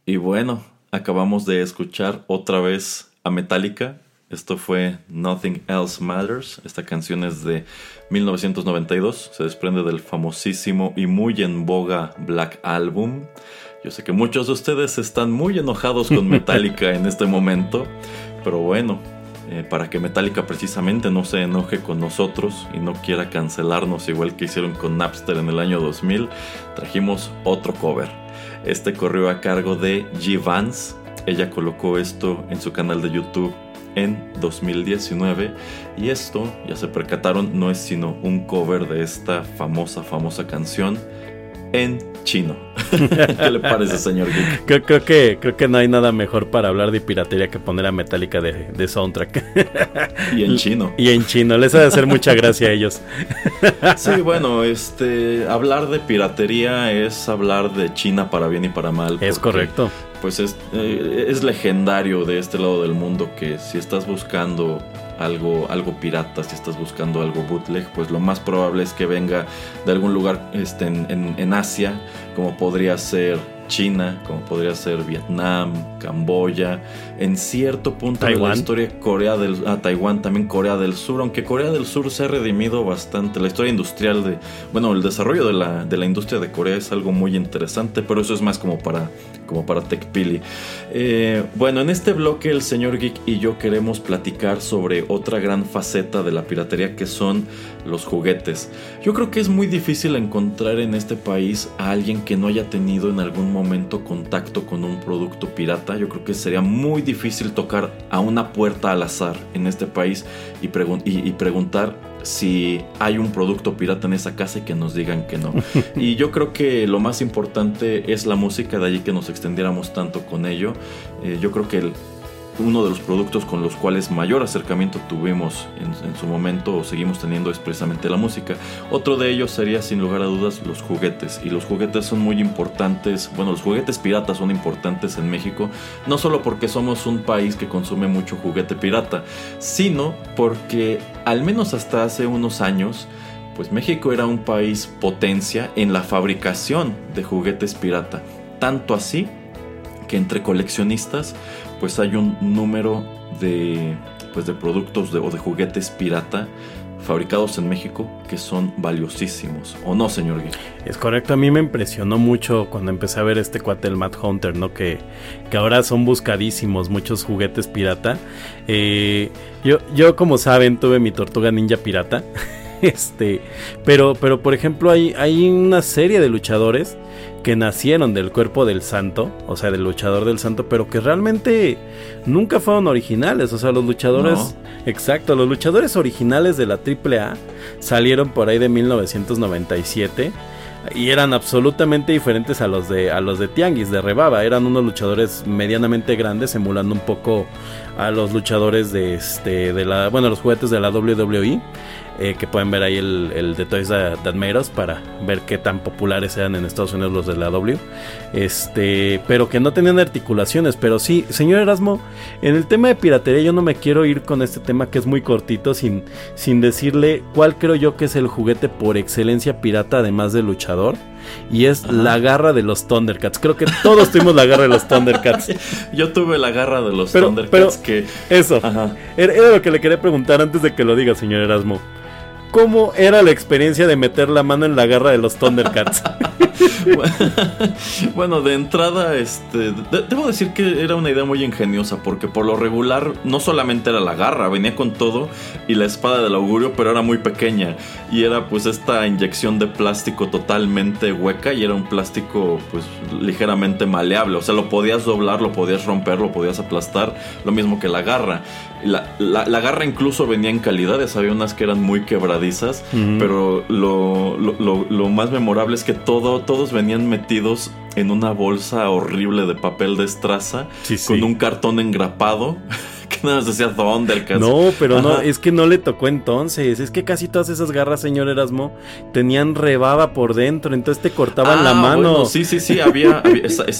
B: Y bueno, acabamos de escuchar otra vez a Metallica. Esto fue Nothing Else Matters. Esta canción es de 1992. Se desprende del famosísimo y muy en boga Black Album. Yo sé que muchos de ustedes están muy enojados con [LAUGHS] Metallica en este momento. Pero bueno, eh, para que Metallica precisamente no se enoje con nosotros y no quiera cancelarnos igual que hicieron con Napster en el año 2000, trajimos otro cover. Este corrió a cargo de G. Vance. Ella colocó esto en su canal de YouTube en 2019 y esto, ya se percataron, no es sino un cover de esta famosa, famosa canción en chino. [LAUGHS] ¿Qué le parece, señor
A: Geek? Creo, que, creo que no hay nada mejor para hablar de piratería que poner a Metallica de, soundtrack. [LAUGHS]
B: Y en chino.
A: Y en chino, les ha de hacer mucha gracia a ellos. [LAUGHS]
B: Sí, bueno, este, hablar de piratería es hablar de China para bien y para mal.
A: Es correcto.
B: Pues es, eh, es legendario de este lado del mundo que si estás buscando algo, algo pirata, si estás buscando algo bootleg, pues lo más probable es que venga de algún lugar este, en, en Asia, como podría ser China, como podría ser Vietnam, Camboya, en cierto punto de la historia Corea del ah, Taiwán, también Corea del Sur, aunque Corea del Sur se ha redimido bastante. La historia industrial de, bueno, el desarrollo de la, de la industria de Corea es algo muy interesante, pero eso es más como para, como para TechPili. Eh, bueno, en este bloque el señor Geek y yo queremos platicar sobre otra gran faceta de la piratería que son los juguetes. Yo creo que es muy difícil encontrar en este país a alguien que no haya tenido en algún momento contacto con un producto pirata. Yo creo que sería muy difícil tocar a una puerta al azar en este país y, y, preguntar si hay un producto pirata en esa casa y que nos digan que no. [LAUGHS] y yo creo que lo más importante es la música, de allí que nos extendiéramos tanto con ello. Eh, yo creo que el, uno de los productos con los cuales mayor acercamiento tuvimos en, su momento o seguimos teniendo es precisamente la música. Otro de ellos sería sin lugar a dudas los juguetes. Y los juguetes son muy importantes, bueno, los juguetes piratas son importantes en México, no solo porque somos un país que consume mucho juguete pirata, sino porque al menos hasta hace unos años, pues México era un país potencia en la fabricación de juguetes pirata. Tanto así que entre coleccionistas pues hay un número de, pues de productos o de juguetes pirata fabricados en México que son valiosísimos. ¿O no, señor Gui?
A: Es correcto, a mí me impresionó mucho cuando empecé a ver este cuate, Mad Hunter, ¿no? Que, que ahora son buscadísimos muchos juguetes pirata. Eh, yo, yo, como saben, tuve mi tortuga ninja pirata. [LAUGHS] este, pero, pero por ejemplo, hay, hay una serie de luchadores que nacieron del cuerpo del santo, o sea, del luchador del santo, pero que realmente nunca fueron originales, o sea, los luchadores, exacto, los luchadores originales de la AAA salieron por ahí de 1997 y eran absolutamente diferentes a los de a los de Tianguis de Rebaba, eran unos luchadores medianamente grandes emulando un poco a los luchadores de este de la bueno, los juguetes de la WWE eh, que pueden ver ahí el, el de Toys That, para ver qué tan populares eran en Estados Unidos los de la W. Este, pero que no tenían articulaciones. Pero sí, señor Erasmo, en el tema de piratería yo no me quiero ir con este tema que es muy cortito sin, sin decirle cuál creo yo que es el juguete por excelencia pirata además de luchador y es la garra de los Thundercats. Creo que todos tuvimos la garra de los Thundercats. [LAUGHS]
B: Yo tuve la garra de los Thundercats que
A: eso era, lo que le quería preguntar antes de que lo diga, señor Erasmo. ¿Cómo era la experiencia de meter la mano en la garra de los Thundercats? [LAUGHS] [LAUGHS]
B: bueno, de entrada, este, debo decir que era una idea muy ingeniosa, porque por lo regular no solamente era la garra, venía con todo y la espada del augurio, pero era muy pequeña y era pues esta inyección de plástico totalmente hueca y era un plástico pues ligeramente maleable, o sea, lo podías doblar, lo podías romper, lo podías aplastar, lo mismo que la garra. La, la, garra incluso venía en calidades, había unas que eran muy quebradizas, pero lo, lo, más memorable es que todo, todos venían metidos en una bolsa horrible de papel de estraza con un cartón engrapado [LAUGHS] que nada más decía Thundercats.
A: No, pero no, es que no le tocó entonces. Es que casi todas esas garras, señor Erasmo, tenían rebaba por dentro, entonces te cortaban la ah, mano.
B: sí, sí, sí, había,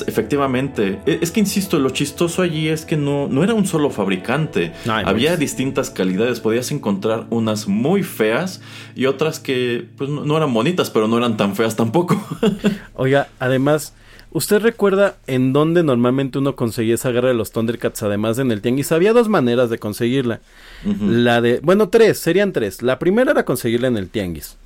B: efectivamente. E, es, que insisto, lo chistoso allí es que no, no era un solo fabricante. había distintas calidades. Podías encontrar unas muy feas y otras que pues, no, no eran bonitas, pero no eran tan feas tampoco. [LAUGHS]
A: Oiga, además ¿Usted recuerda en dónde normalmente uno conseguía esa garra de los Thundercats, además de en el tianguis? Había dos maneras de conseguirla. La de, bueno, tres, serían tres. La primera era conseguirla en el tianguis.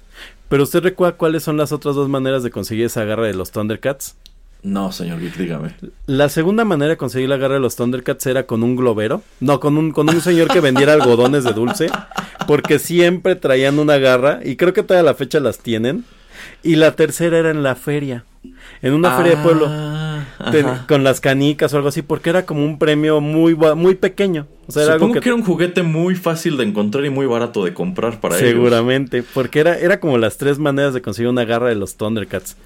A: Pero usted recuerda cuáles son las otras dos maneras de conseguir esa garra de los Thundercats?
B: No, señor Vic, dígame.
A: La segunda manera de conseguir la garra de los Thundercats era con un globero. No, con un, con un señor que vendiera algodones de dulce. Porque siempre traían una garra. Y creo que todavía la fecha las tienen. Y la tercera era en la feria. En una feria de pueblo.
B: Ah,
A: Ten- con las canicas o algo así. Porque era como un premio muy, muy pequeño. O sea, era
B: Supongo
A: algo
B: que... era un juguete muy fácil de encontrar y muy barato de comprar para ellos.
A: Seguramente. Porque era, era como las tres maneras de conseguir una garra de los Thundercats.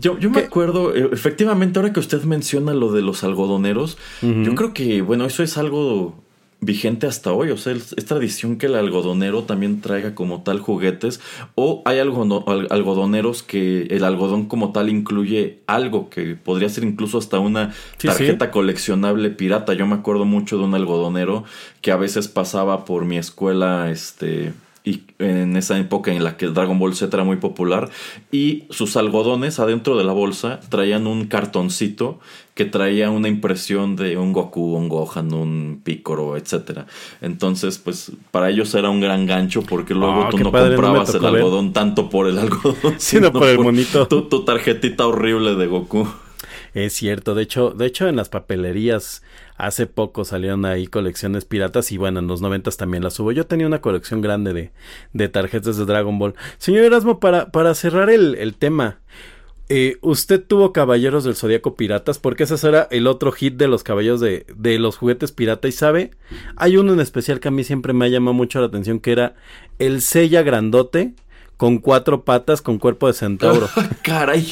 B: Yo, yo me acuerdo, eh, efectivamente, ahora que usted menciona lo de los algodoneros, yo creo que, bueno, eso es algo vigente hasta hoy. O sea, es, es tradición que el algodonero también traiga como tal juguetes. O hay algodo- al- algodoneros que el algodón como tal incluye algo que podría ser incluso hasta una
A: Sí,
B: tarjeta coleccionable pirata. Yo me acuerdo mucho de un algodonero que a veces pasaba por mi escuela, este. Y en esa época en la que Dragon Ball Z era muy popular. Y sus algodones adentro de la bolsa traían un cartoncito que traía una impresión de un Goku, un Gohan, un Piccolo, etcétera. Entonces, pues para ellos era un gran gancho porque luego
A: Ah,
B: tú no
A: padre, no me
B: comprabas el
A: ver.
B: algodón tanto por el [LAUGHS] algodón,
A: Sino por el monito.
B: Tu, tu tarjetita horrible de Goku.
A: Es cierto, de hecho, de hecho en las papelerías hace poco salieron ahí colecciones piratas y bueno, en los noventas también las hubo. Yo tenía una colección grande de, de tarjetas de Dragon Ball. Señor Erasmo, para, para cerrar el, el tema, eh, ¿usted tuvo Caballeros del Zodíaco Piratas? Porque ese era el otro hit de los caballeros de, de los juguetes pirata. Y sabe, hay uno en especial que a mí siempre me ha llamado mucho la atención, que era el Sella Grandote con cuatro patas con cuerpo de centauro. [LAUGHS]
B: Caray.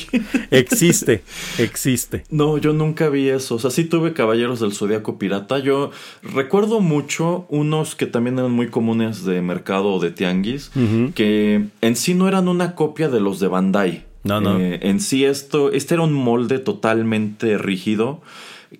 A: existe, existe.
B: No, yo nunca vi eso. O sea, sí tuve Caballeros del Zodíaco Pirata. Yo recuerdo mucho unos que también eran muy comunes de mercado o de tianguis, que en sí no eran una copia de los de Bandai.
A: No, no.
B: Eh, en sí esto, este era un molde totalmente rígido,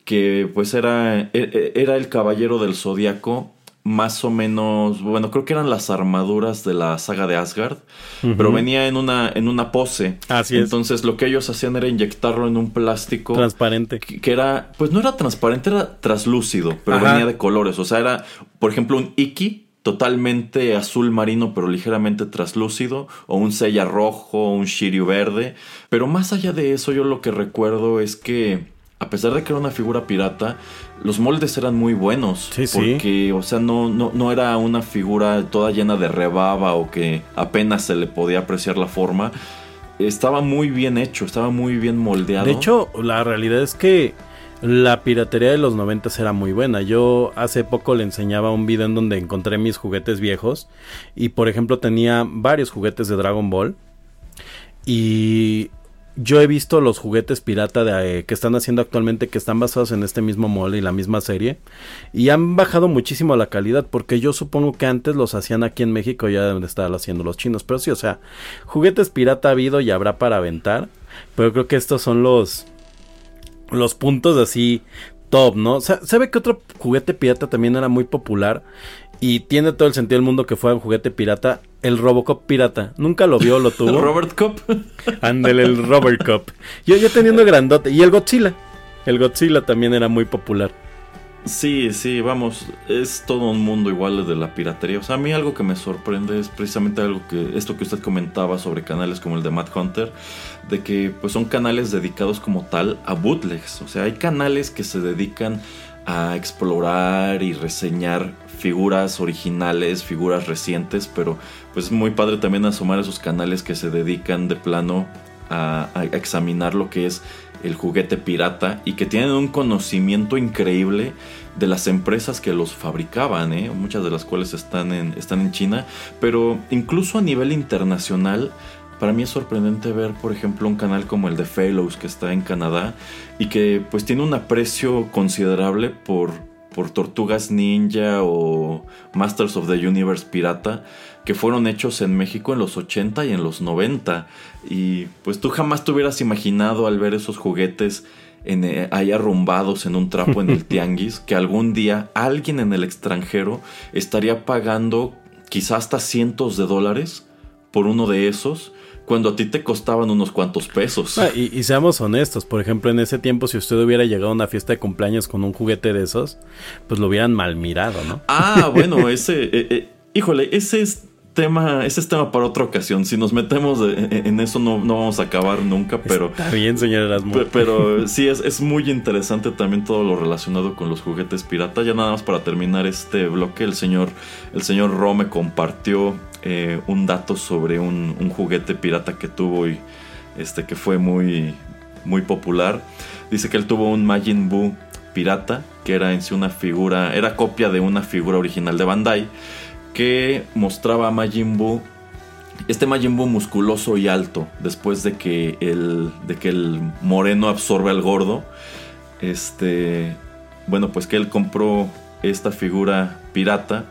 B: que pues era, e- e- era el Caballero del Zodíaco. Más o menos, bueno, creo que eran las armaduras de la saga de Asgard, pero venía en una, en una pose.
A: Así es.
B: Entonces lo que ellos hacían era inyectarlo en un plástico
A: Transparente.
B: que que era, pues no era transparente, era traslúcido, pero
A: Ajá.
B: venía de colores. O sea, era, por ejemplo, un Iki totalmente azul marino, pero ligeramente traslúcido, o un Seiya rojo, o un Shiryu verde. Pero más allá de eso, yo lo que recuerdo es que, a pesar de que era una figura pirata, los moldes eran muy buenos.
A: Sí, sí.
B: Porque, o sea, no, no, no era una figura toda llena de rebaba o que apenas se le podía apreciar la forma. Estaba muy bien hecho, estaba muy bien moldeado.
A: De hecho, la realidad es que la piratería de los noventas era muy buena. Yo hace poco le enseñaba un video en donde encontré mis juguetes viejos. Y por ejemplo tenía varios juguetes de Dragon Ball. Y yo he visto los juguetes pirata de, eh, que están haciendo actualmente que están basados en este mismo molde y la misma serie. Y han bajado muchísimo la calidad porque yo supongo que antes los hacían aquí en México ya deben de estar haciendo los chinos. Pero sí, o sea, juguetes pirata ha habido y habrá para aventar. Pero creo que estos son los los puntos así top, ¿no? Sa- ¿Sabe que otro juguete pirata también era muy popular? Y tiene todo el sentido del mundo que fuera un juguete pirata. El Robocop pirata. Nunca lo vio, lo [LAUGHS] tuvo.
B: Robert Cup.
A: Ándale, el Robocop. Yo, yo teniendo grandote. Y el Godzilla. El Godzilla también era muy popular.
B: Sí, sí, vamos, es todo un mundo igual de la piratería. O sea, a mí algo que me sorprende es precisamente algo que esto que usted comentaba sobre canales como el de Matt Hunter, de que pues son canales dedicados como tal a bootlegs. O sea, hay canales que se dedican a explorar y reseñar figuras originales, figuras recientes, pero pues es muy padre también asomar a esos canales que se dedican de plano a, examinar lo que es el juguete pirata y que tienen un conocimiento increíble de las empresas que los fabricaban, ¿eh? muchas de las cuales están en, están en China, pero incluso a nivel internacional, para mí es sorprendente ver, por ejemplo, un canal como el de Fellows que está en Canadá y que pues tiene un aprecio considerable por, por Tortugas Ninja o Masters of the Universe Pirata que fueron hechos en México en los 80 y en los 90 y pues tú jamás te hubieras imaginado al ver esos juguetes en, eh, ahí arrumbados en un trapo en el [LAUGHS] tianguis que algún día alguien en el extranjero estaría pagando quizás hasta cientos de dólares por uno de esos cuando a ti te costaban unos cuantos pesos.
A: Ah, y, y, seamos honestos, por ejemplo, en ese tiempo, si usted hubiera llegado a una fiesta de cumpleaños con un juguete de esos, pues lo hubieran mal mirado, ¿no?
B: Ah, [LAUGHS] bueno, ese, eh, eh, híjole, ese es tema, ese es tema para otra ocasión. Si nos metemos en eso no, no vamos a acabar nunca, pero...
A: Está bien, señor Erasmus.
B: Pero sí, es, es, muy interesante también todo lo relacionado con los juguetes pirata. Ya nada más para terminar este bloque, el señor, el señor Rome compartió eh, un dato sobre un, juguete pirata que tuvo y este que fue muy, muy popular. Dice que él tuvo un Majin Buu pirata, que era en sí una figura, era copia de una figura original de Bandai que mostraba a Majin Buu este Majin Buu musculoso y alto después de que el de que el moreno absorbe al gordo este bueno pues que él compró esta figura pirata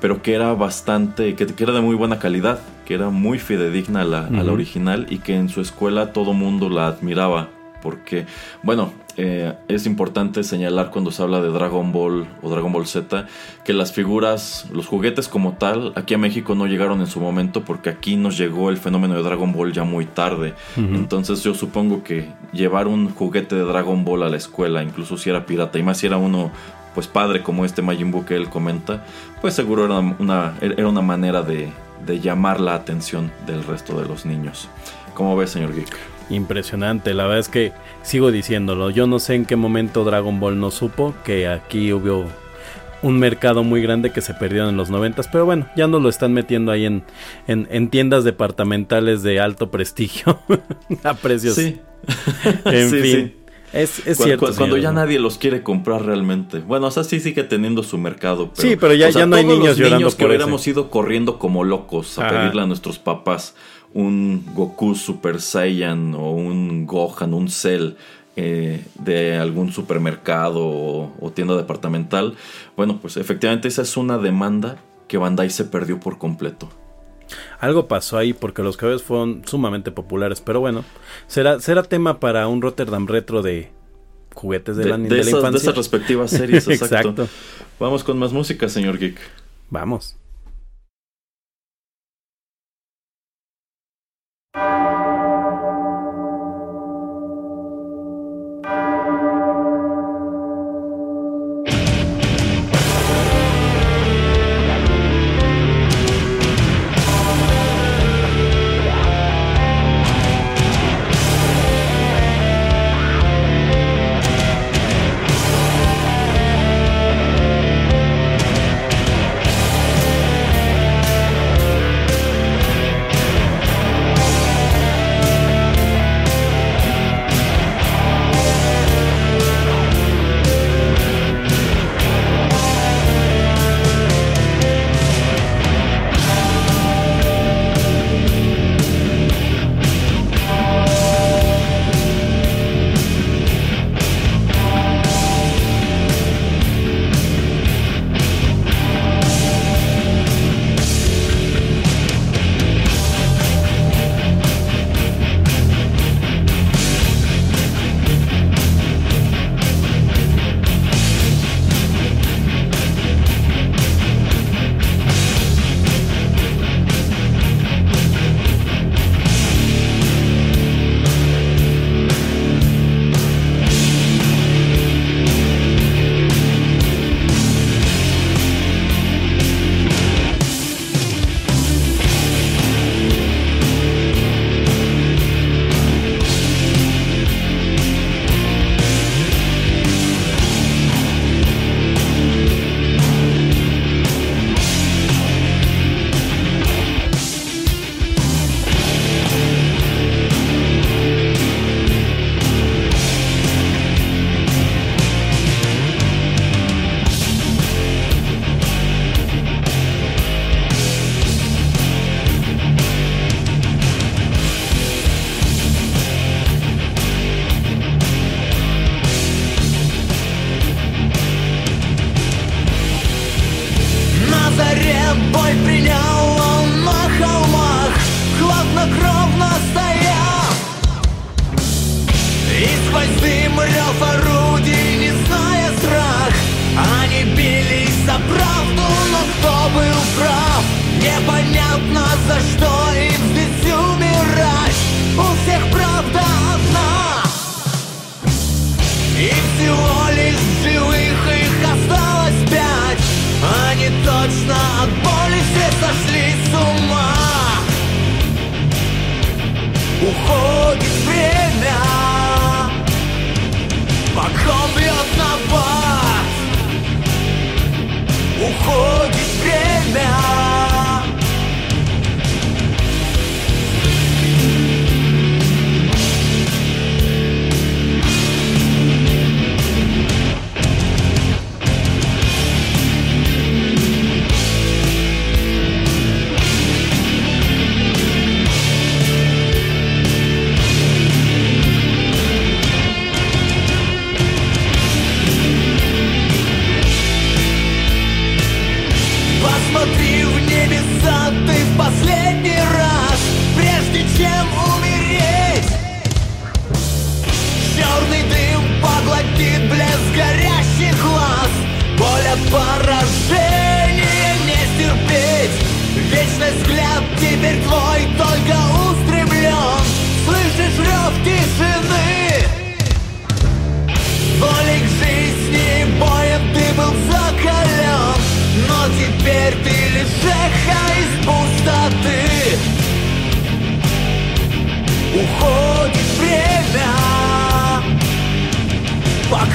B: pero que era bastante que, que era de muy buena calidad que era muy fidedigna a la, uh -huh. a la original y que en su escuela todo mundo la admiraba porque bueno eh, es importante señalar cuando se habla de Dragon Ball o Dragon Ball Z que las figuras, los juguetes como tal, aquí a México no llegaron en su momento porque aquí nos llegó el fenómeno de Dragon Ball ya muy tarde. Uh -huh. Entonces yo supongo que llevar un juguete de Dragon Ball a la escuela, incluso si era pirata, y más si era uno pues padre como este Majin Buu que él comenta, pues seguro era una, era una manera de, de llamar la atención del resto de los niños. ¿Cómo ves, señor Geek?
A: Impresionante, la verdad es que sigo diciéndolo, yo no sé en qué momento Dragon Ball no supo que aquí hubo un mercado muy grande que se perdió en los noventas, pero bueno, ya nos lo están metiendo ahí en, en, en tiendas departamentales de alto prestigio [LAUGHS] a precios.
B: Sí. [LAUGHS]
A: en
B: sí,
A: fin.
B: Sí.
A: Es, es
B: cuando,
A: cierto.
B: Cuando
A: señor,
B: ya nadie los quiere comprar realmente. Bueno, o sea, sí sigue teniendo su mercado. Pero,
A: Sí, pero ya-
B: o sea,
A: ya no hay niños
B: los
A: llorando
B: niños que
A: por
B: hubiéramos
A: ese.
B: ido corriendo como locos a
A: Ajá.
B: pedirle a nuestros papás un Goku Super Saiyan o un Gohan, un Cell eh, de algún supermercado o, o tienda departamental. Bueno, pues efectivamente esa es una demanda que Bandai se perdió por completo.
A: Algo pasó ahí porque los cabellos fueron sumamente populares, pero bueno, será, será tema para un Rotterdam retro de juguetes de,
B: De,
A: la,
B: de
A: de la
B: esas, de
A: infancia.
B: esas respectivas series, [LAUGHS] exacto.
A: Exacto.
B: Vamos con más música, señor Geek.
A: Vamos.「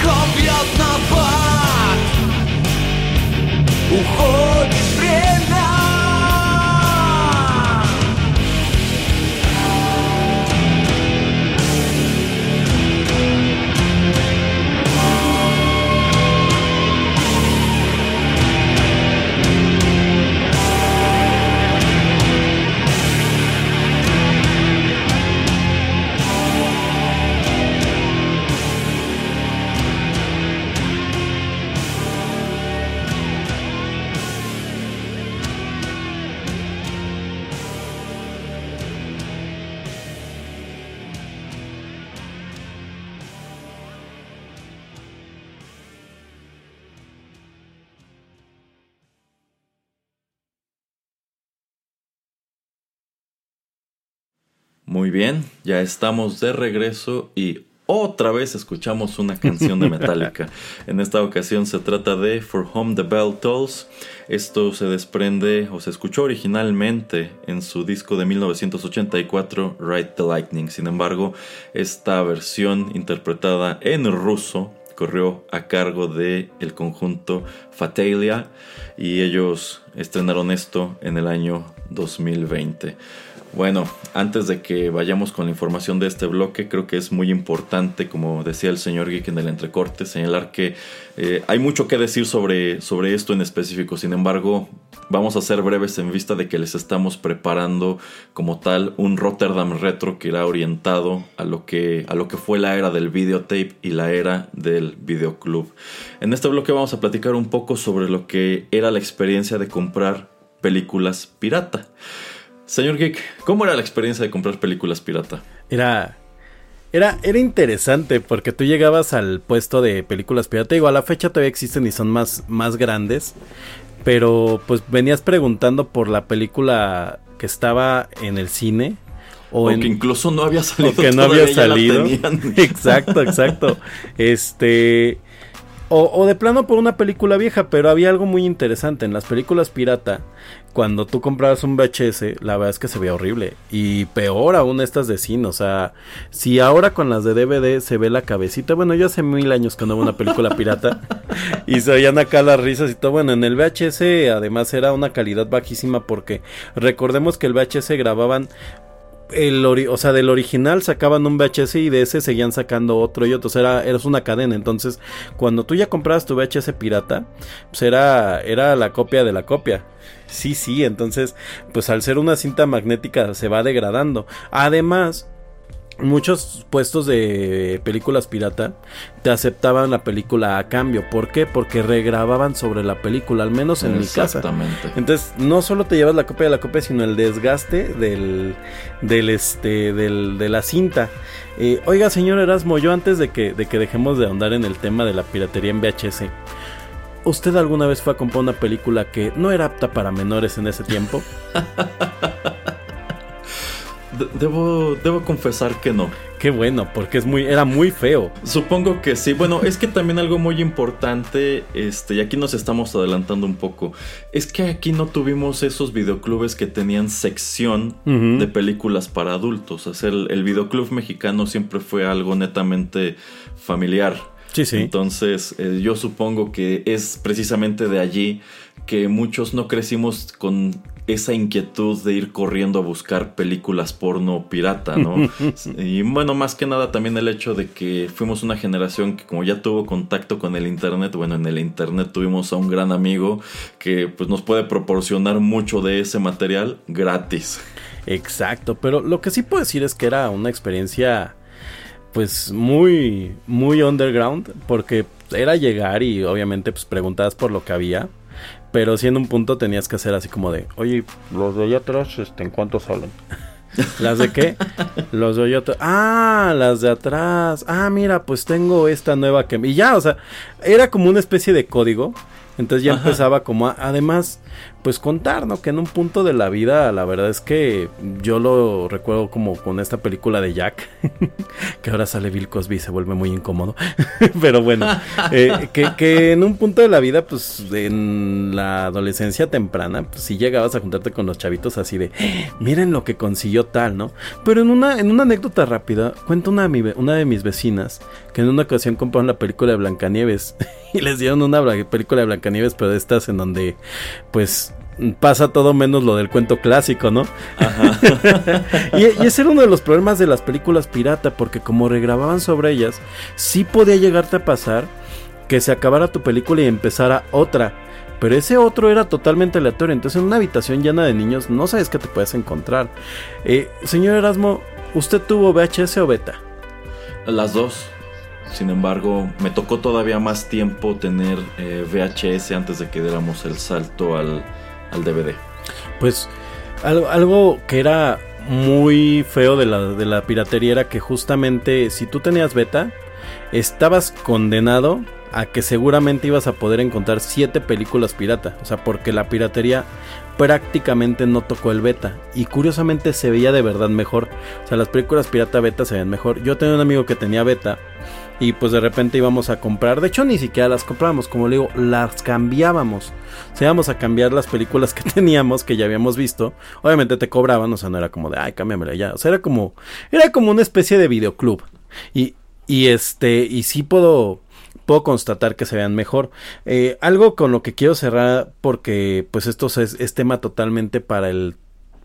C: Как объят
B: напад Уходишь bien, ya estamos de regreso y otra vez escuchamos una canción de Metallica. [LAUGHS] en esta ocasión se trata de For Home the Bell Tolls. Esto se desprende o se escuchó originalmente en su disco de 1984, Ride the Lightning. Sin embargo, esta versión interpretada en ruso corrió a cargo de el conjunto Fatalia y ellos estrenaron esto en el año 2020. Bueno, antes de que vayamos con la información de este bloque, creo que es muy importante, como decía el señor Geek en el entrecorte, señalar que eh, hay mucho que decir sobre, sobre esto en específico. Sin embargo, vamos a ser breves en vista de que les estamos preparando como tal un Rotterdam Retro que irá orientado a lo que, a lo que fue la era del videotape y la era del videoclub. En este bloque vamos a platicar un poco sobre lo que era la experiencia de comprar películas pirata. Señor Geek, ¿cómo era la experiencia de comprar películas pirata?
A: Era. Era, era interesante porque tú llegabas al puesto de películas pirata. Igual a la fecha todavía existen y son más, más grandes. Pero pues venías preguntando por la película que estaba en el cine.
B: O,
A: en,
B: que incluso no había salido.
A: o que no había salido. [LAUGHS] Exacto, exacto. Este. O, o, de plano por una película vieja, pero había algo muy interesante en las películas pirata. Cuando tú comprabas un VHS, la verdad es que se veía horrible. Y peor aún estas de cine. O sea, si ahora con las de DVD se ve la cabecita. Bueno, yo hace mil años que no veo una película [LAUGHS] pirata. y se oían acá las risas y todo. Bueno, en el VHS además era una calidad bajísima porque recordemos que el VHS grababan el o sea, del original sacaban un VHS y de ese seguían sacando otro y otro. O sea, era, eras una cadena. Entonces, cuando tú ya comprabas tu VHS pirata, pues era, era la copia de la copia. Sí, sí, entonces, pues al ser una cinta magnética se va degradando. Además, muchos puestos de películas pirata te aceptaban la película a cambio. ¿Por qué? Porque regrababan sobre la película, al menos en mi casa.
B: Exactamente.
A: Entonces, no solo te llevas la copia de la copia, sino el desgaste del, del este, del, de la cinta. Eh, oiga, señor Erasmo, yo antes de que, de que dejemos de ahondar en el tema de la piratería en VHS, ¿usted alguna vez fue a comprar una película que no era apta para menores en ese tiempo? [LAUGHS]
B: Debo, debo confesar que no.
A: Qué bueno, porque es muy, era muy feo.
B: Supongo que sí. Bueno, es que también algo muy importante, este, y aquí nos estamos adelantando un poco, es que aquí no tuvimos esos videoclubes que tenían sección uh -huh. de películas para adultos. O sea, el, el videoclub mexicano siempre fue algo netamente familiar.
A: Sí, sí.
B: Entonces, eh, yo supongo que es precisamente de allí que muchos no crecimos con esa inquietud de ir corriendo a buscar películas porno pirata, ¿no? [LAUGHS] y bueno, más que nada también el hecho de que fuimos una generación que como ya tuvo contacto con el internet, bueno, en el internet tuvimos a un gran amigo que pues nos puede proporcionar mucho de ese material gratis.
A: Exacto, pero lo que sí puedo decir es que era una experiencia pues muy muy underground porque era llegar y obviamente pues preguntabas por lo que había pero si en un punto tenías que hacer así como de, oye, los de allá atrás, este, ¿en cuánto salen? [LAUGHS] ¿Las de qué? Los de allá atrás. Ah, las de atrás. Ah, mira, pues tengo esta nueva que... Y ya, o sea, era como una especie de código. Entonces ya Ajá. empezaba como a, además, pues contar, ¿no? Que en un punto de la vida, la verdad es que yo lo recuerdo como con esta película de Jack, [LAUGHS] que ahora sale Bill Cosby y se vuelve muy incómodo. [LAUGHS] Pero bueno, eh, que, que, en un punto de la vida, pues en la adolescencia temprana, pues si llegabas a juntarte con los chavitos así de, miren lo que consiguió tal, ¿no? Pero en una, en una anécdota rápida, cuenta una, una de mis vecinas que en una ocasión compraron la película de Blancanieves. [LAUGHS] y les dieron una película de Blancanieves, pero de estas en donde, pues, pasa todo menos lo del cuento clásico, ¿no? [LAUGHS] y, ese era uno de los problemas de las películas pirata, porque como regrababan sobre ellas, sí podía llegarte a pasar que se acabara tu película y empezara otra. Pero ese otro era totalmente aleatorio. Entonces en una habitación llena de niños no sabes qué te puedes encontrar. Eh, señor Erasmo, ¿usted tuvo VHS o beta?
B: Las dos. Sin embargo, me tocó todavía más tiempo tener eh, VHS antes de que diéramos el salto al, al DVD.
A: Pues algo, que era muy feo de la, de la piratería era que justamente si tú tenías beta, estabas condenado a que seguramente ibas a poder encontrar siete películas pirata. O sea, porque la piratería prácticamente no tocó el beta. Y curiosamente se veía de verdad mejor. O sea, las películas pirata beta se ven mejor. Yo tenía un amigo que tenía beta. Y pues de repente íbamos a comprar. De hecho, ni siquiera las comprábamos. Como le digo, las cambiábamos. O sea, íbamos a cambiar las películas que [LAUGHS] teníamos, que ya habíamos visto. Obviamente te cobraban. O sea, no era como de, ay, cámbiamela ya. O sea, era como, era como una especie de videoclub. Y, y este, y sí puedo puedo constatar que se vean mejor. Eh, algo con lo que quiero cerrar, porque pues esto es, tema totalmente para el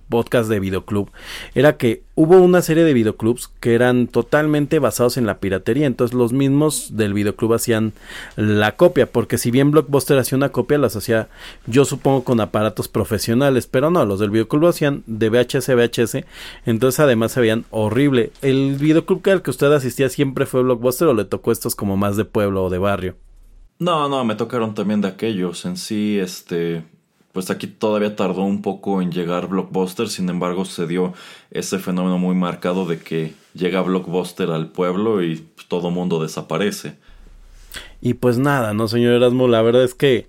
A: podcast de videoclub era que hubo una serie de videoclubs que eran totalmente basados en la piratería. Entonces los mismos del videoclub hacían la copia porque si bien Blockbuster hacía una copia las hacía yo supongo con aparatos profesionales. Pero no los del videoclub hacían de VHS a VHS entonces además se veían horrible. El videoclub que al que usted asistía siempre fue Blockbuster o le tocó estos como más de pueblo o de barrio.
B: No, no, me tocaron también de aquellos. En sí, este, pues aquí todavía tardó un poco en llegar Blockbuster, sin embargo se dio ese fenómeno muy marcado de que llega Blockbuster al pueblo y todo mundo desaparece.
A: Y pues nada, no señor Erasmo, la verdad es que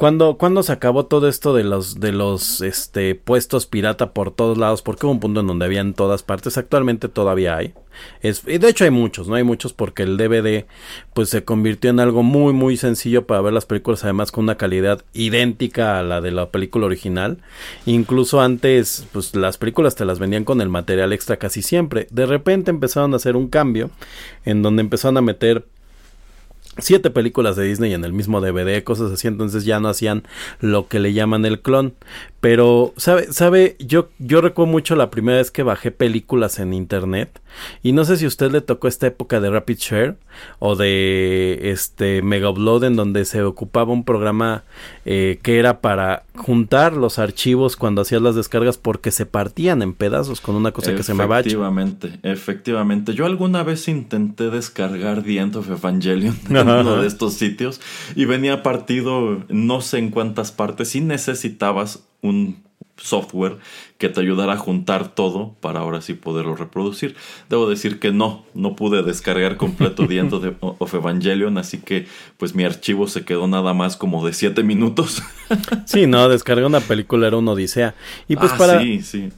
A: cuando, cuando se acabó todo esto de los, de los este, puestos pirata por todos lados, porque hubo un punto en donde había en todas partes, actualmente todavía hay. Es, y de hecho hay muchos, ¿no? Hay muchos porque el DVD pues se convirtió en algo muy muy sencillo para ver las películas además con una calidad idéntica a la de la película original. Incluso antes pues las películas te las vendían con el material extra casi siempre. De repente empezaron a hacer un cambio en donde empezaron a meter siete películas de Disney en el mismo DVD, cosas así, entonces ya no hacían lo que le llaman el clon. Pero, ¿sabe? ¿Sabe? Yo, yo recuerdo mucho la primera vez que bajé películas en internet. Y no sé si a usted le tocó esta época de Rapid Share o de este Mega Upload en donde se ocupaba un programa eh, que era para juntar los archivos cuando hacías las descargas porque se partían en pedazos con una cosa que se llamaba
B: Efectivamente, efectivamente. Yo alguna vez intenté descargar The End of Evangelion [LAUGHS] en uno de estos sitios y venía partido no sé en cuántas partes y necesitabas un software que te ayudara a juntar todo para ahora sí poderlo reproducir. Debo decir que no, no pude descargar completo The End of Evangelion, así que pues mi archivo se quedó nada más como de 7 minutos.
A: sí, no, descargar una película era una odisea. Y pues ah, para,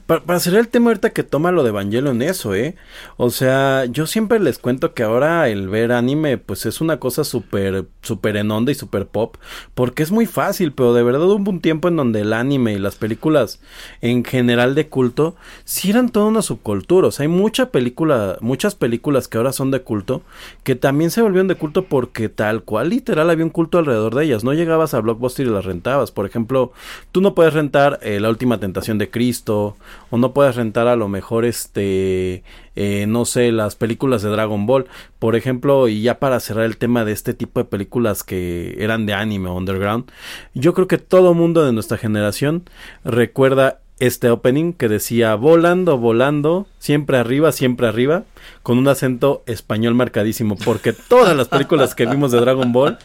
A: para, hacer el tema ahorita que toma lo de Evangelion eso, ¿eh? O sea, yo siempre les cuento que ahora el ver anime pues es una cosa súper, súper en onda y súper pop, porque es muy fácil, pero de verdad hubo un tiempo en donde el anime y las películas en general de culto, si eran toda una subcultura. O sea, hay mucha película, muchas películas que ahora son de culto, que también se volvieron de culto porque tal cual literal había un culto alrededor de ellas. No llegabas a Blockbuster y las rentabas. Por ejemplo, tú no puedes rentar eh, La Última Tentación de Cristo, o no puedes rentar a lo mejor este eh, no sé, las películas de Dragon Ball, por ejemplo, y ya para cerrar el tema de este tipo de películas que eran de anime underground, yo creo que todo mundo de nuestra generación recuerda este opening que decía volando, volando, siempre arriba, siempre arriba, con un acento español marcadísimo, porque todas las películas que vimos de Dragon Ball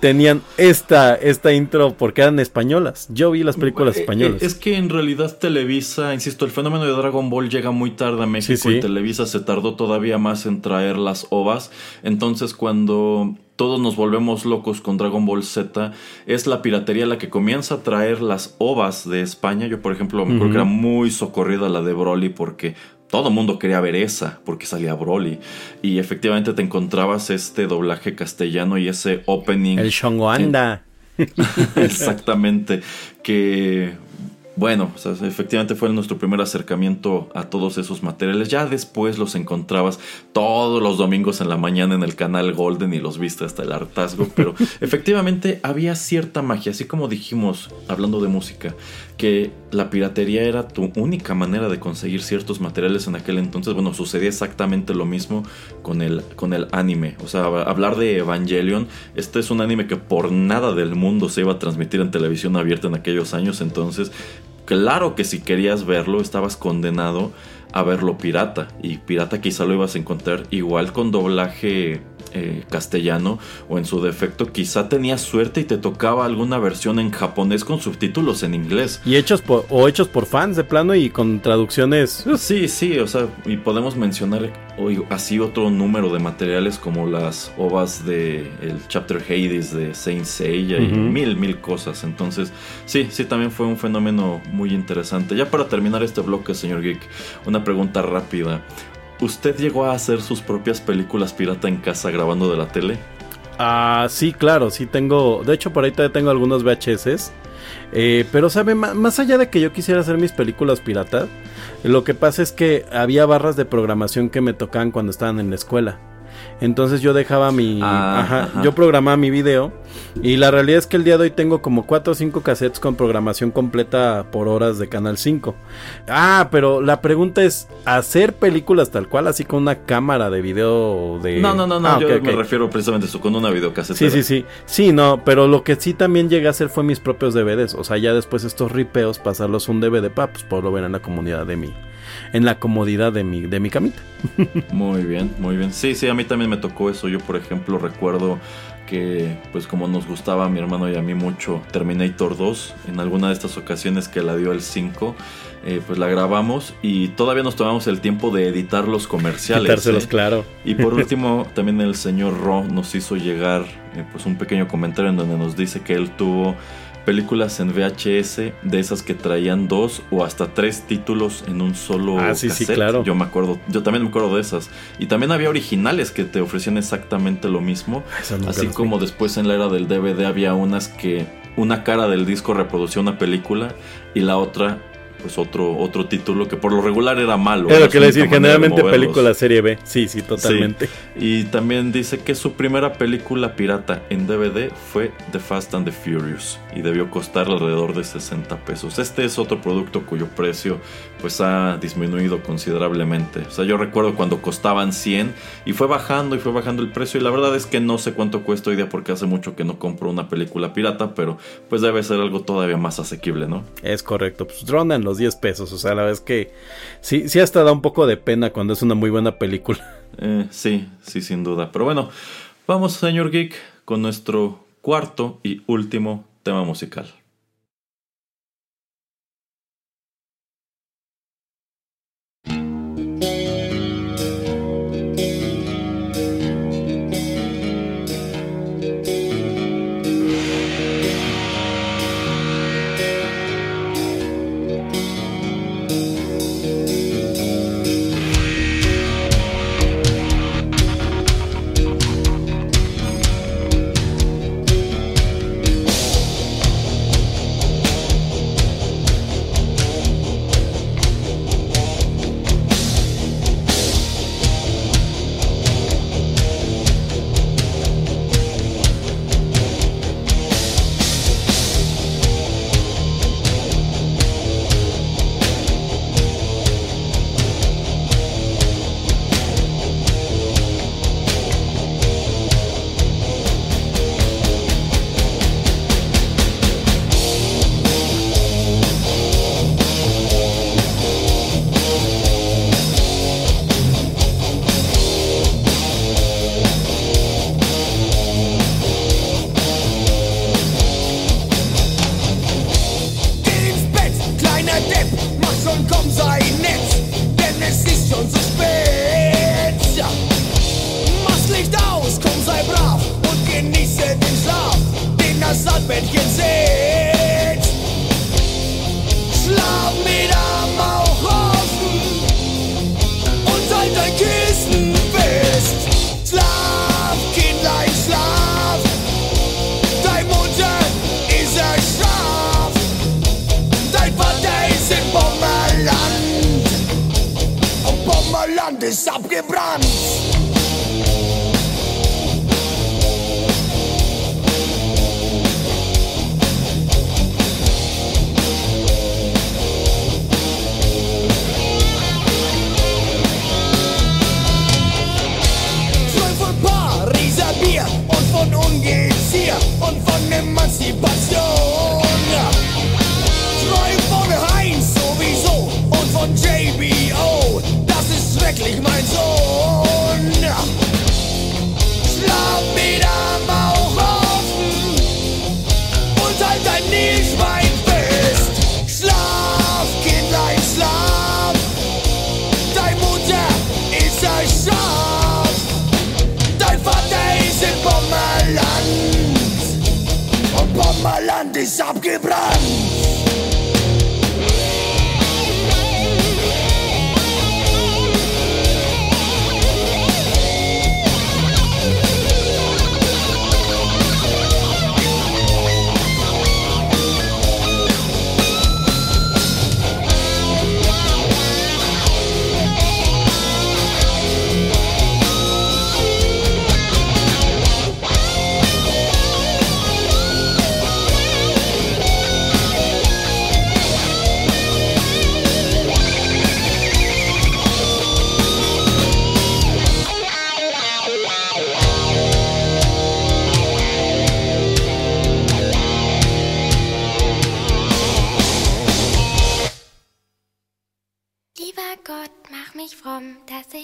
A: tenían esta, esta intro porque eran españolas. Yo vi las películas eh, españolas.
B: Es que en realidad Televisa, insisto, el fenómeno de Dragon Ball llega muy tarde a México y Televisa se tardó todavía más en traer las ovas. Entonces cuando todos nos volvemos locos con Dragon Ball Z, es la piratería la que comienza a traer las ovas de España. Yo, por ejemplo, me acuerdo que era muy socorrida la de Broly porque todo el mundo quería ver esa porque salía Broly. Y efectivamente te encontrabas este doblaje castellano y ese opening.
A: El Shongo Anda. [LAUGHS]
B: Exactamente. Que bueno, efectivamente fue nuestro primer acercamiento a todos esos materiales. Ya después los encontrabas todos los domingos en la mañana en el canal Golden y los viste hasta el hartazgo. Pero [LAUGHS] efectivamente había cierta magia, así como dijimos hablando de música, que la piratería era tu única manera de conseguir ciertos materiales en aquel entonces. Bueno, sucedía exactamente lo mismo con el, con el anime. O sea, hablar de Evangelion, este es un anime que por nada del mundo se iba a transmitir en televisión abierta en aquellos años. Entonces, claro que si querías verlo, estabas condenado a verlo pirata. Y pirata quizá lo ibas a encontrar igual con doblaje eh, castellano o en su defecto quizá tenías suerte y te tocaba alguna versión en japonés con subtítulos en inglés.
A: Y hechos por, o hechos por fans de plano y con traducciones.
B: Sí, sí, o sea, y podemos mencionar hoy así otro número de materiales como las ovas de el chapter Hades de Saint Seiya y mil, mil cosas. Entonces, sí, sí, también fue un fenómeno muy interesante. Ya para terminar este bloque, señor Geek, una pregunta rápida. ¿Usted llegó a hacer sus propias películas pirata en casa grabando de la tele?
A: Ah, sí, claro, sí tengo. De hecho, por ahí todavía tengo algunos VHS. Eh, pero, ¿sabe? más allá de que yo quisiera hacer mis películas pirata, lo que pasa es que había barras de programación que me tocaban cuando estaban en la escuela. Entonces yo dejaba mi... Ah, ajá, Yo programaba mi video. Y la realidad es que el día de hoy tengo como 4 o 5 cassettes con programación completa por horas de Canal 5. Ah, pero la pregunta es, ¿hacer películas tal cual, así con una cámara de video de...
B: No, no, no, no, ah, yo me refiero precisamente a eso, con una videocasetera.
A: Sí, sí, sí. Sí, no, pero lo que sí también llegué a hacer fue mis propios DVDs. O sea, ya después estos ripeos, pasarlos un DVD para pues, poderlo ver en la comunidad de mi en la comodidad de mi, de mi camita.
B: muy bien, muy bien. Sí, sí, a mí también me tocó eso. Yo, por ejemplo, recuerdo que, pues como nos gustaba a mi hermano y a mí mucho Terminator 2, en alguna de estas ocasiones que la dio el 5, eh, pues la grabamos y todavía nos tomamos el tiempo de editar los comerciales.
A: ¿eh? claro.
B: Y por [LAUGHS] último, también el señor Ro nos hizo llegar eh, pues un pequeño comentario en donde nos dice que él tuvo películas en VHS de esas que traían dos o hasta tres títulos en un solo
A: ah, sí, Sí, claro.
B: Yo me acuerdo, yo también me acuerdo de esas. Y también había originales que te ofrecían exactamente lo mismo. Así como después en la era del DVD había unas que una cara del disco reproducía una película y la otra pues otro, otro título que por lo regular era malo.
A: Es lo que le decir, generalmente película serie B. Sí, sí, totalmente.
B: Y también dice que su primera película pirata en DVD fue The Fast and the Furious y debió costar alrededor de 60 pesos. Este es otro producto cuyo precio pues ha disminuido considerablemente. O sea, yo recuerdo cuando costaban 100 y fue bajando y fue bajando el precio y la verdad es que no sé cuánto cuesta hoy día porque hace mucho que no compro una película pirata, pero pues debe ser algo todavía más asequible, ¿no?
A: Es correcto, pues rondan los 10 pesos, o sea, la verdad es que sí, sí hasta da un poco de pena cuando es una muy buena película. [LAUGHS]
B: Eh, sí, sí, sin duda. Pero bueno, vamos, señor Geek, con nuestro cuarto y último tema musical.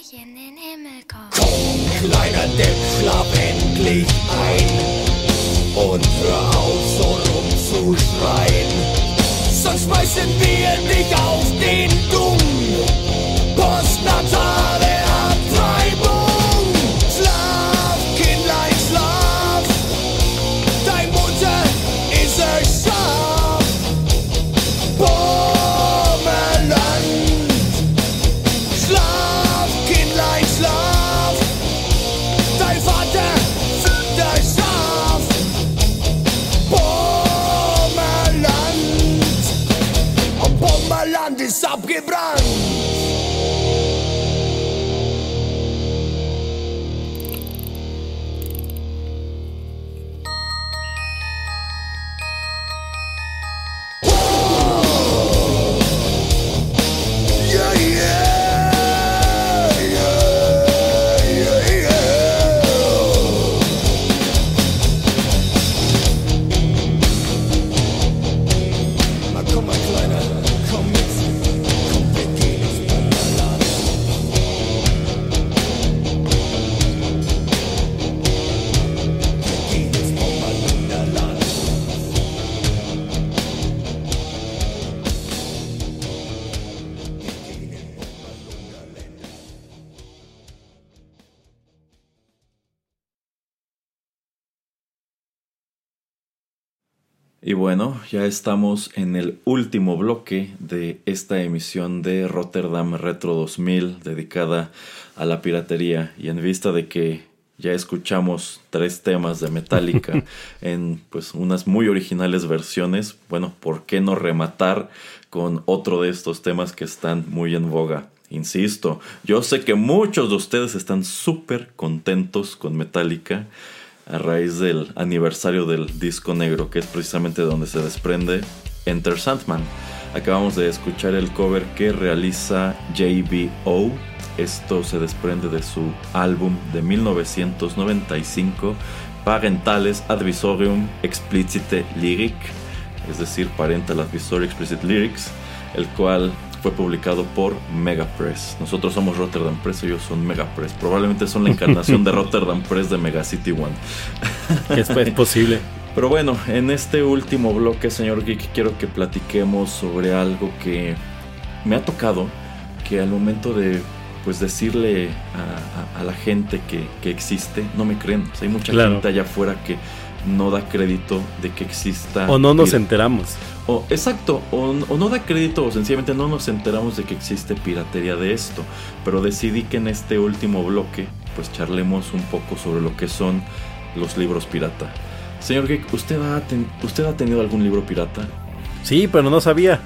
D: Ich in den Himmel komme.
C: Komm, kleiner Depp, schlaf endlich ein und hör auf, so rumzuschreien.
B: Bueno, ya estamos en el último bloque de esta emisión de Rotterdam Retro 2000 dedicada a la piratería y en vista de que ya escuchamos tres temas de Metallica [LAUGHS] en pues unas muy originales versiones, bueno, ¿por qué no rematar con otro de estos temas que están muy en boga? Insisto, yo sé que muchos de ustedes están súper contentos con Metallica a raíz del aniversario del disco negro, que es precisamente de donde se desprende Enter Sandman. Acabamos de escuchar el cover que realiza JBO. Esto se desprende de su álbum de 1995, Parentales Advisorium Explicite Lyric, es decir, Parental Advisory Explicit Lyrics, el cual fue publicado por Megapress. Nosotros somos Rotterdam Press, ellos son Megapress. Probablemente son la encarnación de [LAUGHS] Rotterdam Press de Megacity One.
A: Es, es posible. [LAUGHS]
B: Pero bueno, en este último bloque, señor Geek, quiero que platiquemos sobre algo que me ha tocado, que al momento de pues decirle a, a- a la gente que, que existe, no me creen. O sea, hay mucha
A: Claro.
B: gente allá afuera que no da crédito de que exista.
A: O no nos enteramos.
B: O, exacto, o, o no da crédito o sencillamente no nos enteramos de que existe piratería de esto. Pero decidí que en este último bloque, pues charlemos un poco sobre lo que son los libros pirata. Señor Geek, ¿usted ha, ten- ¿usted ha tenido algún libro pirata?
A: Sí, pero no sabía.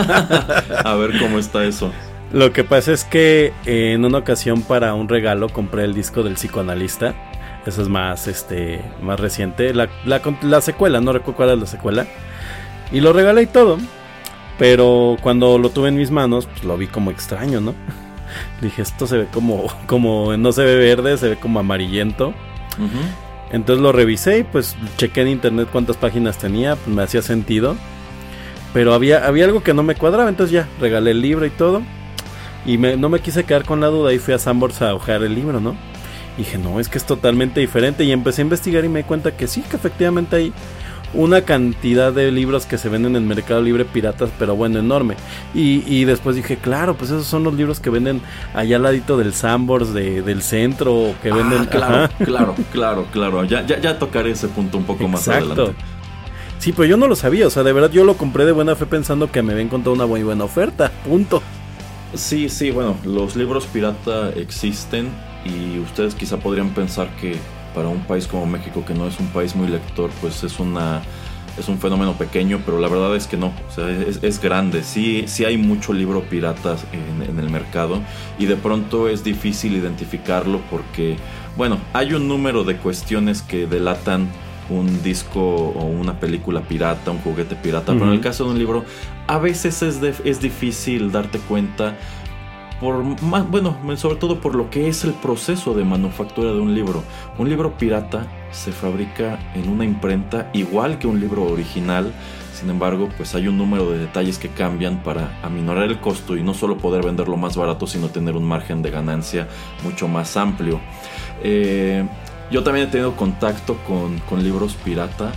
A: [LAUGHS]
B: A ver cómo está eso.
A: Lo que pasa es que eh, en una ocasión para un regalo compré el disco del psicoanalista. Eso es más, este, más reciente. La, la, la secuela, no recuerdo cuál es la secuela. Y lo regalé y todo. Pero cuando lo tuve en mis manos, pues lo vi como extraño, ¿no? [LAUGHS] Dije, esto se ve como, [LAUGHS] como, no se ve verde, se ve como amarillento. Entonces lo revisé y pues chequé en internet cuántas páginas tenía, pues me hacía sentido. Pero había, había algo que no me cuadraba, entonces ya regalé el libro y todo. Y me, no me quise quedar con la duda y fui a Sambors a hojar el libro, ¿no? Y dije, no, es que es totalmente diferente. Y empecé a investigar y me di cuenta que sí, que efectivamente hay una cantidad de libros que se venden en Mercado Libre piratas, pero bueno, enorme. Y, después dije, claro, pues esos son los libros que venden allá al ladito del Sambors de, del centro, que ah, venden...
B: Claro, claro, [LAUGHS] claro, claro. Ya, ya, ya tocaré ese punto un poco más adelante.
A: Sí, pero yo no lo sabía, o sea, de verdad yo lo compré de buena fe pensando que me había encontrado una muy buena oferta, punto.
B: Sí, sí, bueno, los libros pirata existen y ustedes quizá podrían pensar que para un país como México, que no es un país muy lector, pues es una es un fenómeno pequeño, pero la verdad es que no, o sea, es, grande. Sí, sí hay mucho libro pirata en, en, el mercado y de pronto es difícil identificarlo porque, bueno, hay un número de cuestiones que delatan un disco o una película pirata, un juguete pirata, pero en el caso de un libro, a veces es, es difícil darte cuenta por más, bueno, sobre todo por lo que es el proceso de manufactura de un libro. Un libro pirata se fabrica en una imprenta igual que un libro original. Sin embargo, pues hay un número de detalles que cambian para aminorar el costo y no solo poder venderlo más barato, sino tener un margen de ganancia mucho más amplio. Eh, yo también he tenido contacto con, con libros pirata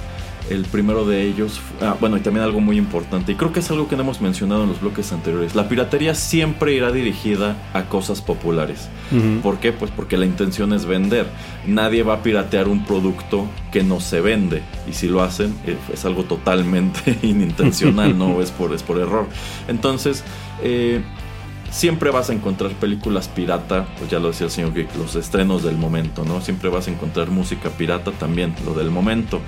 B: el primero de ellos, ah, bueno, y también algo muy importante, y creo que es algo que no hemos mencionado en los bloques anteriores, la piratería siempre irá dirigida a cosas populares. ¿Por qué? Pues porque la intención es vender. Nadie va a piratear un producto que no se vende, y si lo hacen eh, es algo totalmente [LAUGHS] inintencional, no es por, es por error. Entonces, eh, siempre vas a encontrar películas pirata, pues ya lo decía el señor Geek, los estrenos del momento, ¿no? Siempre vas a encontrar música pirata también, lo del momento.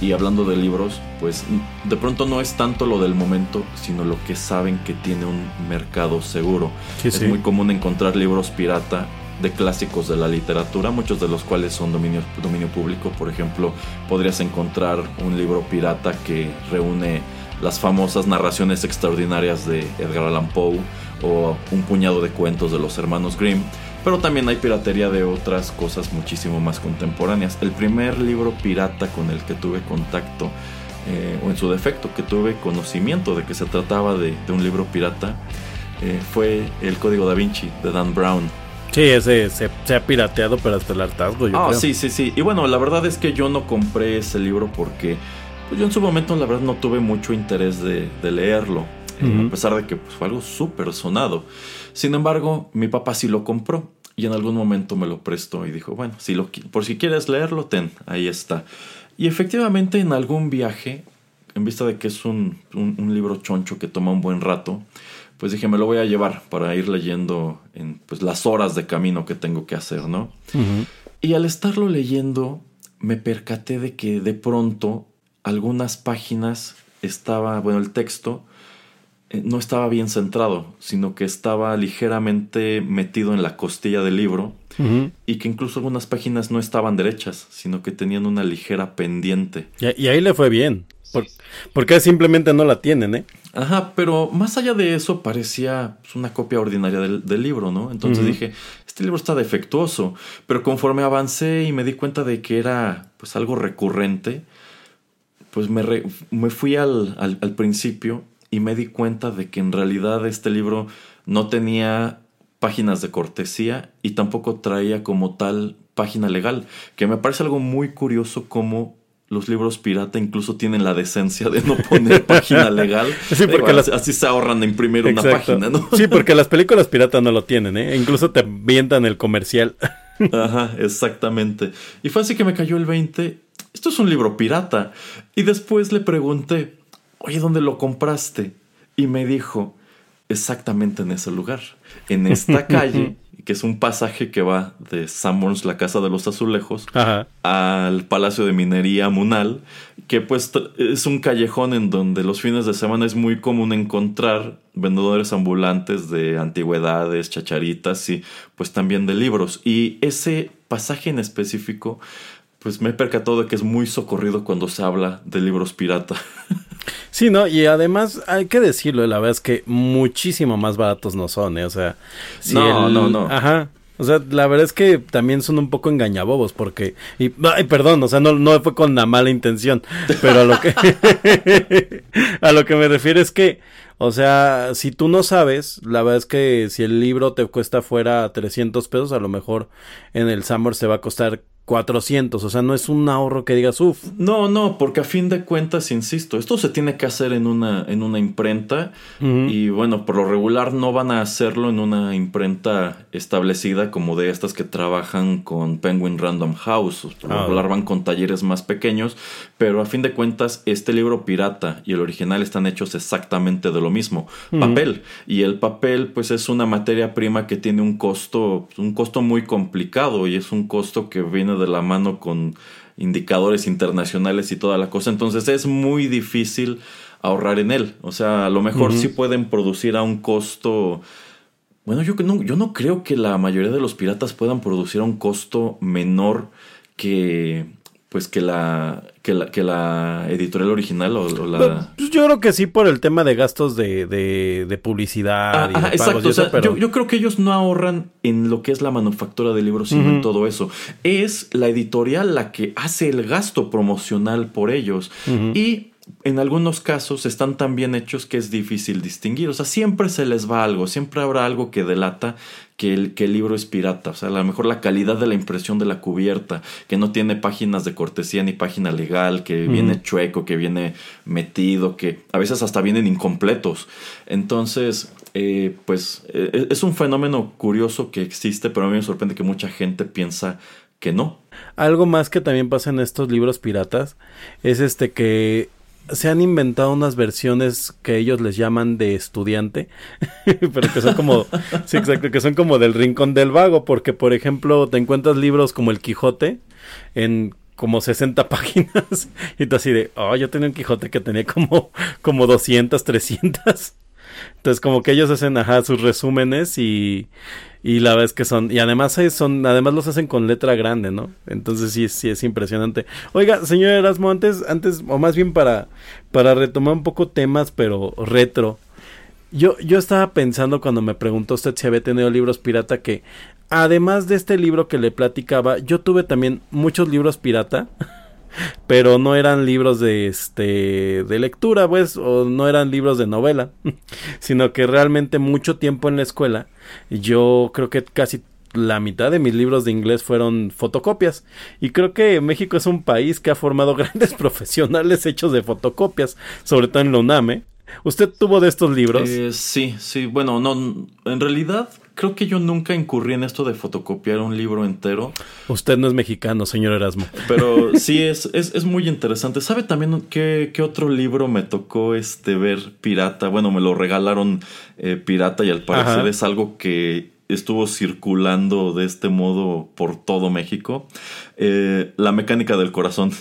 B: Y hablando de libros, pues de pronto no es tanto lo del momento, sino lo que saben que tiene un mercado seguro. es muy común encontrar libros pirata de clásicos de la literatura, muchos de los cuales son dominio, dominio público. Por ejemplo, podrías encontrar un libro pirata que reúne las famosas narraciones extraordinarias de Edgar Allan Poe o un puñado de cuentos de los hermanos Grimm pero también hay piratería de otras cosas muchísimo más contemporáneas. El primer libro pirata con el que tuve contacto, eh, o en su defecto, que tuve conocimiento de que se trataba de, un libro pirata, eh, fue El Código da Vinci de Dan Brown.
A: Sí, ese se, ha pirateado, pero hasta el hartazgo, yo
B: ah, sí, sí, sí. Y bueno, la verdad es que yo no compré ese libro porque pues, yo en su momento, la verdad, no tuve mucho interés de, leerlo. Eh, a pesar de que pues, fue algo súper sonado. Sin embargo, mi papá sí lo compró y en algún momento me lo prestó y dijo, bueno, si lo, por si quieres leerlo, ten, ahí está. Y efectivamente en algún viaje, en vista de que es un, libro choncho que toma un buen rato, pues dije, me lo voy a llevar para ir leyendo en pues, las horas de camino que tengo que hacer, ¿no? Y al estarlo leyendo, me percaté de que de pronto algunas páginas estaba, bueno, el texto no estaba bien centrado, sino que estaba ligeramente metido en la costilla del libro y que incluso algunas páginas no estaban derechas, sino que tenían una ligera pendiente.
A: Y, ahí le fue bien, porque simplemente no la tienen, ¿eh?
B: Ajá, pero más allá de eso parecía pues, una copia ordinaria del, libro, ¿no? Entonces dije, este libro está defectuoso, pero conforme avancé y me di cuenta de que era pues algo recurrente, pues me, me fui al, al, al principio y me di cuenta de que en realidad este libro no tenía páginas de cortesía y tampoco traía como tal página legal, que me parece algo muy curioso como los libros pirata incluso tienen la decencia de no poner [LAUGHS] página legal.
A: Sí, porque
B: así se ahorran de imprimir una página, ¿no?
A: Sí, porque las películas pirata no lo tienen, ¿eh? Incluso te vientan el comercial. [LAUGHS]
B: Ajá, exactamente. Y fue así que me cayó el 20. Esto es un libro pirata. Y después le pregunté, oye, ¿dónde lo compraste? Y me dijo, exactamente en ese lugar, en esta [LAUGHS] calle, que es un pasaje que va de Sanborns, la casa de los azulejos,
A: Ajá.
B: al Palacio de Minería Munal, que pues es un callejón en donde los fines de semana es muy común encontrar vendedores ambulantes de antigüedades, chacharitas y pues también de libros. Y ese pasaje en específico, pues me he percatado de que es muy socorrido cuando se habla de libros pirata. [LAUGHS]
A: Sí, ¿no? Y además hay que decirlo, la verdad es que muchísimo más baratos no son, ¿eh? O sea, si
B: No, no, no.
A: Ajá. O sea, la verdad es que también son un poco engañabobos porque... Y, ay, perdón, o sea, no, no fue con la mala intención, [LAUGHS] pero a lo que... [LAUGHS] a lo que me refiero es que, o sea, si tú no sabes, la verdad es que si el libro te cuesta fuera 300 pesos, a lo mejor en el Summer se va a costar 400. O sea, no es un ahorro que digas, uff.
B: No, no, porque a fin de cuentas, insisto, esto se tiene que hacer en una, en una imprenta y bueno, por lo regular no van a hacerlo en una imprenta establecida como de estas que trabajan con Penguin Random House. Por lo
A: Ah.
B: regular van con talleres más pequeños, pero a fin de cuentas este libro pirata y el original están hechos exactamente de lo mismo, papel. Y el papel pues es una materia prima que tiene un costo, un costo muy complicado y es un costo que viene de la mano con indicadores internacionales y toda la cosa. Entonces es muy difícil ahorrar en él. O sea, a lo mejor sí pueden producir a un costo... Bueno, yo, no, yo no creo que la mayoría de los piratas puedan producir a un costo menor que pues que la que la, que la editorial original o, o la
A: Pues yo creo que sí por el tema de gastos de, de, de publicidad
B: Ah,
A: y de
B: ajá,
A: pagos
B: exacto.
A: y
B: o sea,
A: pero...
B: yo, yo creo que ellos no ahorran en lo que es la manufactura de libros, sino en todo eso. Es la editorial la que hace el gasto promocional por ellos. Y en algunos casos están tan bien hechos que es difícil distinguir. O sea, siempre se les va algo, siempre habrá algo que delata que el, que el libro es pirata. O sea, a lo mejor la calidad de la impresión de la cubierta, que no tiene páginas de cortesía ni página legal, que viene chueco, que viene metido, que a veces hasta vienen incompletos. Entonces, eh, pues eh, es un fenómeno curioso que existe, pero a mí me sorprende que mucha gente piensa que no.
A: Algo más que también pasa en estos libros piratas es este que se han inventado unas versiones que ellos les llaman de estudiante, [LAUGHS] pero que son como, sí, exacto, que son como del rincón del vago, porque por ejemplo te encuentras libros como El Quijote en como 60 [LAUGHS] páginas y tú así de, oh, yo tenía un Quijote que tenía como, como 200, 300. Entonces como que ellos hacen, ajá, sus resúmenes y, y la es que son, y además ahí son, además los hacen con letra grande, ¿no? Entonces sí, sí es impresionante. Oiga, señor Erasmo, antes, antes, o más bien para, para retomar un poco temas, pero retro. Yo, yo estaba pensando cuando me preguntó usted si había tenido libros pirata que, además de este libro que le platicaba, yo tuve también muchos libros pirata. [LAUGHS] pero no eran libros de este de lectura pues o no eran libros de novela [LAUGHS] sino que realmente mucho tiempo en la escuela yo creo que casi la mitad de mis libros de inglés fueron fotocopias y creo que México es un país que ha formado [LAUGHS] grandes profesionales hechos de fotocopias sobre todo en la UNAM ¿eh? ¿Usted tuvo de estos libros?
B: Eh, sí, sí, bueno, no, en realidad creo que yo nunca incurrí en esto de fotocopiar un libro entero.
A: Usted no es mexicano, señor Erasmo.
B: Pero sí, es, es, es muy interesante. ¿Sabe también qué, qué, otro libro me tocó este ver pirata? Bueno, me lo regalaron eh, pirata y al parecer Ajá. es algo que estuvo circulando de este modo por todo México. Eh, la mecánica del corazón.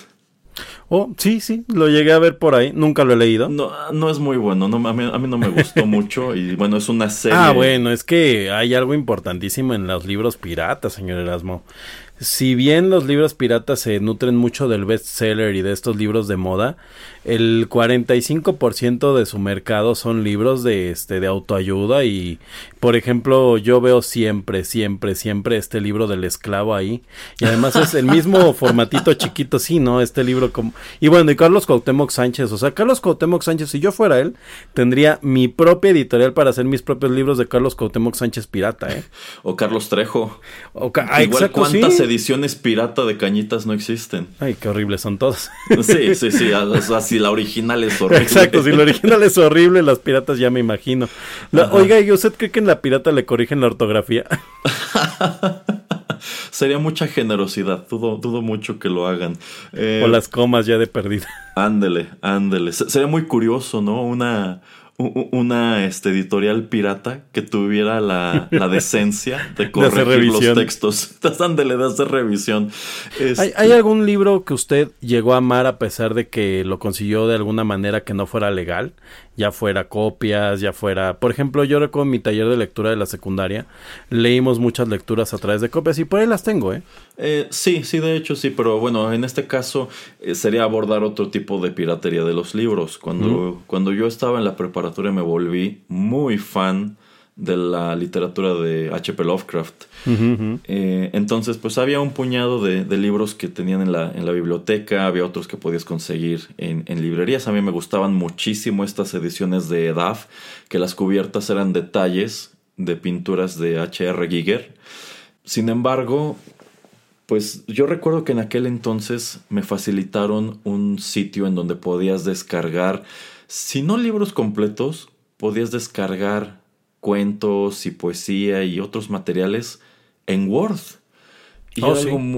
A: Oh, sí, sí, lo llegué a ver por ahí, nunca lo he leído.
B: No, no es muy bueno, no, a, mí, a mí no me gustó [LAUGHS] mucho y bueno, es una serie.
A: Ah, bueno, es que hay algo importantísimo en los libros piratas, señor Erasmo. Si bien los libros piratas se nutren mucho del bestseller y de estos libros de moda, el 45% de su mercado son libros de este de autoayuda y por ejemplo, yo veo siempre, siempre, siempre este libro del esclavo ahí y además es el mismo [LAUGHS] formatito chiquito, sí, ¿no? Este libro como y bueno, y Carlos Cuauhtémoc Sánchez, o sea, Carlos Cuauhtémoc Sánchez, si yo fuera él, tendría mi propia editorial para hacer mis propios libros de Carlos Cuauhtémoc Sánchez pirata, ¿eh? [LAUGHS]
B: O Carlos Trejo.
A: O ca ah,
B: Igual
A: exacto,
B: cuántas
A: sí.
B: ediciones pirata de cañitas no existen.
A: Ay, qué horribles son todas. [LAUGHS]
B: Sí, sí, sí. Sea, si la original es [LAUGHS] horrible.
A: Exacto, si la original es horrible, las piratas ya me imagino. La, oiga, ¿y usted cree que en la pirata le corrigen la ortografía? [LAUGHS]
B: Sería mucha generosidad. Dudo, dudo mucho que lo hagan.
A: Eh, o las comas ya de perdida.
B: Ándele, ándele. Sería muy curioso, ¿no? Una una este, editorial pirata que tuviera la, decencia de [LAUGHS] corregir los textos. [LAUGHS] Ándale, de hacer revisión.
A: Este ¿Hay, algún libro que usted llegó a amar a pesar de que lo consiguió de alguna manera que no fuera legal? Ya fuera copias, ya fuera... Por ejemplo, yo recuerdo mi taller de lectura de la secundaria, leímos muchas lecturas a través de copias y por ahí las tengo, ¿eh?
B: eh sí, sí, de hecho sí, pero bueno, en este caso eh, sería abordar otro tipo de piratería de los libros. Cuando, cuando yo estaba en la preparatoria me volví muy fan de la literatura de H.P. Lovecraft. Eh, entonces, pues había un puñado de, libros que tenían en la, en la, biblioteca, había otros que podías conseguir en, en, librerías. A mí me gustaban muchísimo estas ediciones de EDAF, que las cubiertas eran detalles de pinturas de H.R. Giger. Sin embargo, pues yo recuerdo que en aquel entonces me facilitaron un sitio en donde podías descargar, si no libros completos, podías descargar cuentos y poesía y otros materiales en Word. Y oh,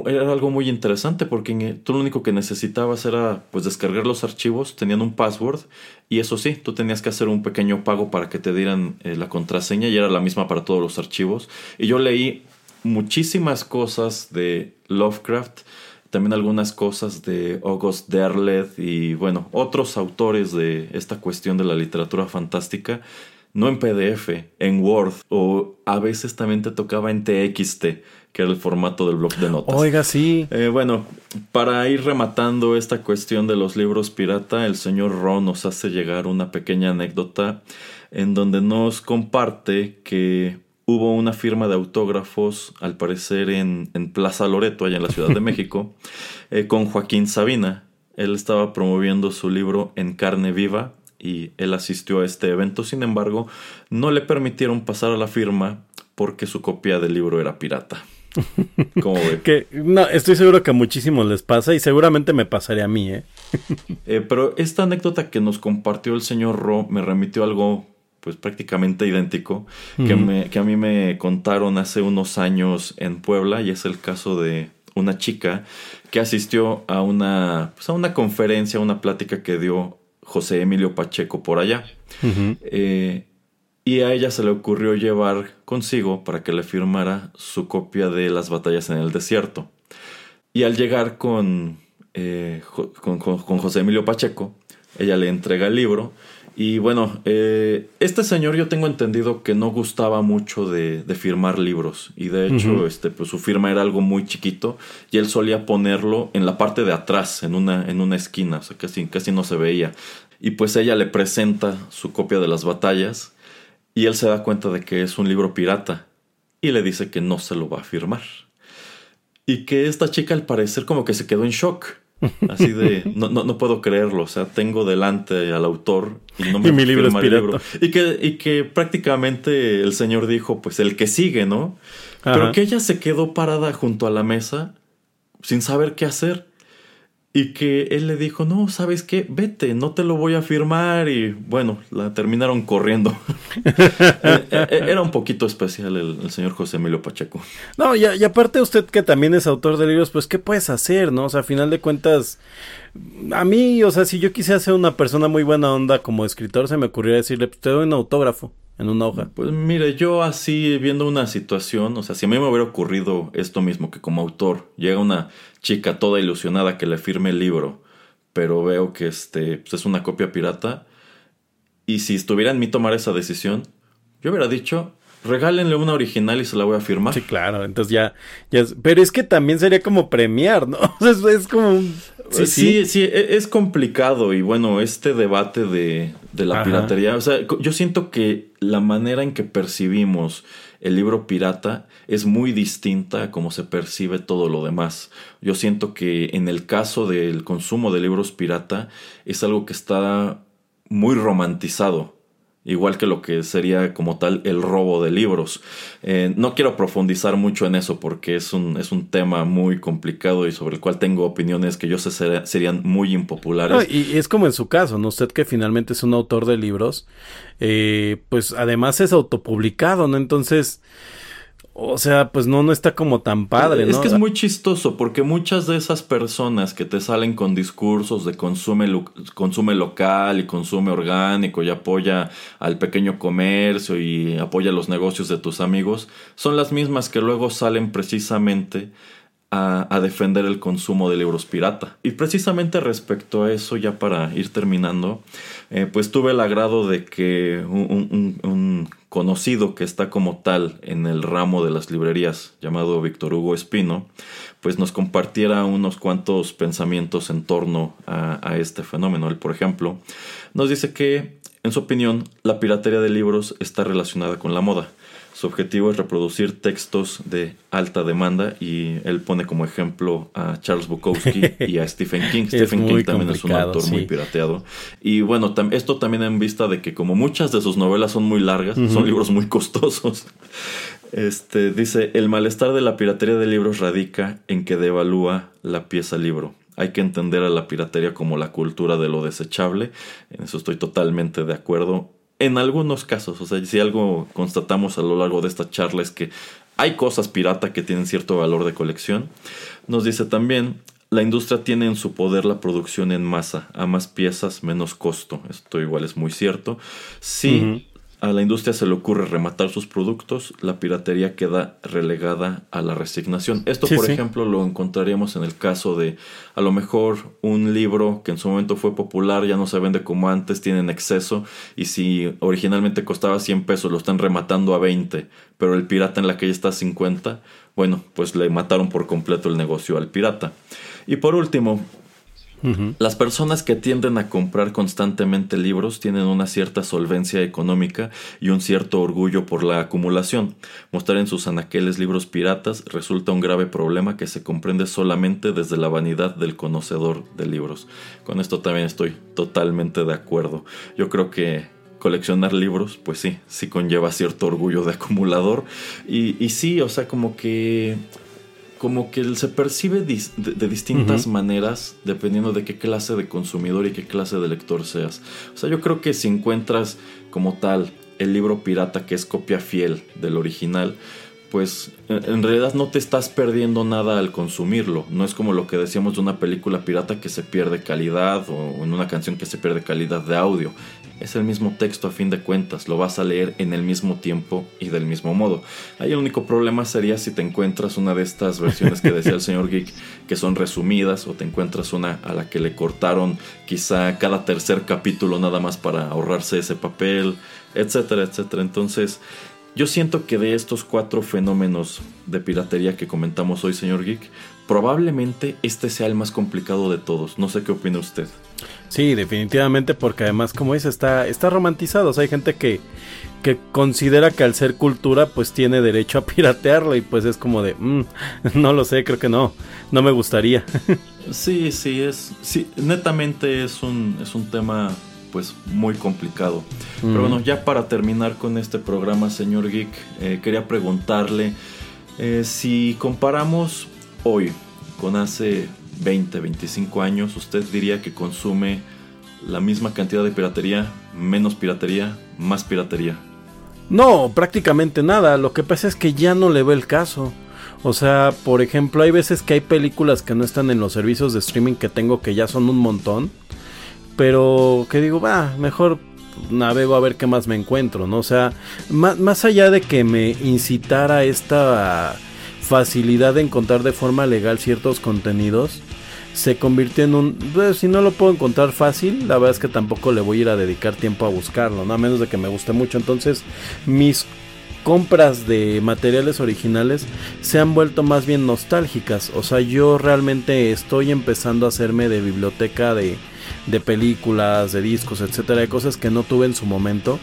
B: era, algo, muy interesante porque tú lo único que necesitabas era pues descargar los archivos, tenían un password y eso sí, tú tenías que hacer un pequeño pago para que te dieran eh, la contraseña y era la misma para todos los archivos. Y yo leí muchísimas cosas de Lovecraft, también algunas cosas de August Derleth y bueno, otros autores de esta cuestión de la literatura fantástica no en PDF, en Word o a veces también te tocaba en TXT, que era el formato del blog de notas.
A: Oiga, sí.
B: Eh, bueno, para ir rematando esta cuestión de los libros pirata, el señor Ron nos hace llegar una pequeña anécdota en donde nos comparte que hubo una firma de autógrafos, al parecer en, Plaza Loreto, allá en la Ciudad de [LAUGHS] México, eh, con Joaquín Sabina. Él estaba promoviendo su libro En carne viva, y él asistió a este evento. Sin embargo, no le permitieron pasar a la firma porque su copia del libro era pirata. [LAUGHS]
A: ¿Cómo ve? que, no, estoy seguro que a muchísimos les pasa y seguramente me pasaría a mí, ¿eh? [LAUGHS]
B: ¿eh? pero esta anécdota que nos compartió el señor Ro me remitió a algo pues prácticamente idéntico que, me, que a mí me contaron hace unos años en Puebla y es el caso de una chica que asistió a una, pues a una conferencia, una plática que dio José Emilio Pacheco por allá. Eh, y a ella se le ocurrió llevar consigo para que le firmara su copia de las batallas en el desierto. Y al llegar con, eh, con, José Emilio Pacheco, ella le entrega el libro. Y bueno, eh, este señor yo tengo entendido que no gustaba mucho de, firmar libros. Y de hecho, este, pues, su firma era algo muy chiquito. Y él solía ponerlo en la parte de atrás, en una, en una esquina. O sea, casi, casi no se veía y pues ella le presenta su copia de las batallas y él se da cuenta de que es un libro pirata y le dice que no se lo va a firmar. Y que esta chica al parecer como que se quedó en shock. Así de, no, no, puedo creerlo, o sea, tengo delante al autor y no me [LAUGHS]
A: y mi libro es libro.
B: Y que, y que prácticamente el señor dijo, pues el que sigue, ¿no? Pero que ella se quedó parada junto a la mesa sin saber qué hacer. Y que él le dijo, no, ¿sabes qué? Vete, no te lo voy a firmar. Y bueno, la terminaron corriendo. [LAUGHS] Eh, eh, eh, era un poquito especial el, señor José Emilio Pacheco.
A: No, y, y, aparte usted que también es autor de libros, pues ¿qué puedes hacer, no? O sea, a final de cuentas, a mí, o sea, si yo quisiera ser una persona muy buena onda como escritor, se me ocurriría decirle, pues te doy un autógrafo en una hoja.
B: Pues mire, yo así viendo una situación, o sea, si a mí me hubiera ocurrido esto mismo, que como autor llega una chica toda ilusionada que le firme el libro, pero veo que este pues es una copia pirata, y si estuviera en mí tomar esa decisión, yo hubiera dicho, regálenle una original y se la voy a firmar.
A: Sí, claro, entonces ya, ya pero es que también sería como premiar, ¿no? [LAUGHS] es, es como
B: Sí, sí, sí, e, es complicado y bueno, este debate de, de la piratería, o sea, yo siento que la manera en que percibimos el libro pirata es muy distinta a cómo se percibe todo lo demás. Yo siento que en el caso del consumo de libros pirata es algo que está muy romantizado igual que lo que sería como tal el robo de libros. Eh, no quiero profundizar mucho en eso porque es un, es un tema muy complicado y sobre el cual tengo opiniones que yo sé serían muy impopulares.
A: y es como en su caso, ¿no? Usted que finalmente es un autor de libros, eh, pues además es autopublicado, ¿no? Entonces o sea, pues no, no está como tan padre, ¿no?
B: Es que es muy chistoso porque muchas de esas personas que te salen con discursos de consume, consume local y consume orgánico y apoya al pequeño comercio y apoya los negocios de tus amigos, son las mismas que luego salen precisamente a, defender el consumo de libros pirata. Y precisamente respecto a eso, ya para ir terminando, eh, pues tuve el agrado de que un, conocido que está como tal en el ramo de las librerías, llamado Víctor Hugo Espino, pues nos compartiera unos cuantos pensamientos en torno a, a este fenómeno. Él, por ejemplo, nos dice que, en su opinión, la piratería de libros está relacionada con la moda su objetivo es reproducir textos de alta demanda y él pone como ejemplo a Charles Bukowski [LAUGHS] y a Stephen King. Stephen King también es un autor muy pirateado. Y bueno, esto también en vista de que como muchas de sus novelas son muy largas, son libros muy costosos. Este dice, el malestar de la piratería de libros radica en que devalúa la pieza libro. Hay que entender a la piratería como la cultura de lo desechable. En eso estoy totalmente de acuerdo en algunos casos, o sea, si algo constatamos a lo largo de esta charla es que hay cosas pirata que tienen cierto valor de colección. Nos dice también, la industria tiene en su poder la producción en masa, a más piezas, menos costo. Esto igual es muy cierto. Sí, a la industria se le ocurre rematar sus productos, la piratería queda relegada a la resignación. Esto, por ejemplo, lo encontraríamos en el caso de a lo mejor un libro que en su momento fue popular, ya no se vende como antes, tiene en exceso, y si originalmente costaba 100 pesos, lo están rematando a 20, pero el pirata en la calle está a 50, bueno, pues le mataron por completo el negocio al pirata. Y por último, las personas que tienden a comprar constantemente libros tienen una cierta solvencia económica y un cierto orgullo por la acumulación. Mostrar en sus anaqueles libros piratas resulta un grave problema que se comprende solamente desde la vanidad del conocedor de libros. Con esto también estoy totalmente de acuerdo. Yo creo que coleccionar libros, pues sí, sí conlleva cierto orgullo de acumulador. Y, y sí, o sea, como que como que se percibe de, distintas maneras dependiendo de qué clase de consumidor y qué clase de lector seas. O sea, yo creo que si encuentras como tal el libro pirata que es copia fiel del original, pues en realidad no te estás perdiendo nada al consumirlo. No es como lo que decíamos de una película pirata que se pierde calidad o en una canción que se pierde calidad de audio. Es el mismo texto a fin de cuentas, lo vas a leer en el mismo tiempo y del mismo modo. Ahí el único problema sería si te encuentras una de estas versiones que decía el señor Geek que son resumidas o te encuentras una a la que le cortaron quizá cada tercer capítulo nada más para ahorrarse ese papel, etcétera, etcétera. Entonces, yo siento que de estos cuatro fenómenos de piratería que comentamos hoy, señor Geek, probablemente este sea el más complicado de todos. No sé qué opina usted.
A: Sí, definitivamente, porque además, como dice, está, está romantizado. O sea, hay gente que, que considera que al ser cultura, pues tiene derecho a [LAUGHS] piratearlo. Y pues es como de, mm, [LAUGHS] no lo sé, creo que no. No me gustaría. [LAUGHS]
B: sí, sí, es. Sí, netamente es un, es un tema pues muy complicado. Pero bueno, ya para terminar con este programa, señor Geek, eh, quería preguntarle eh, si comparamos hoy con hace 20, 25 años, ¿usted diría que consume la misma cantidad de piratería, menos piratería, más piratería?
A: No, prácticamente nada. Lo que pasa es que ya no le ve el caso. O sea, por ejemplo, hay veces que hay películas que no están en los servicios de streaming que tengo que ya son un montón. Pero que digo, va, mejor navego a ver qué más me encuentro, ¿no? O sea, más, más allá de que me incitara esta facilidad de encontrar de forma legal ciertos contenidos, se convirtió en un... Pues, si no lo puedo encontrar fácil, la verdad es que tampoco le voy a ir a dedicar tiempo a buscarlo, ¿no? A menos de que me guste mucho. Entonces, mis compras de materiales originales se han vuelto más bien nostálgicas. O sea, yo realmente estoy empezando a hacerme de biblioteca de, de películas, de discos, etcétera, de cosas que no tuve en su momento.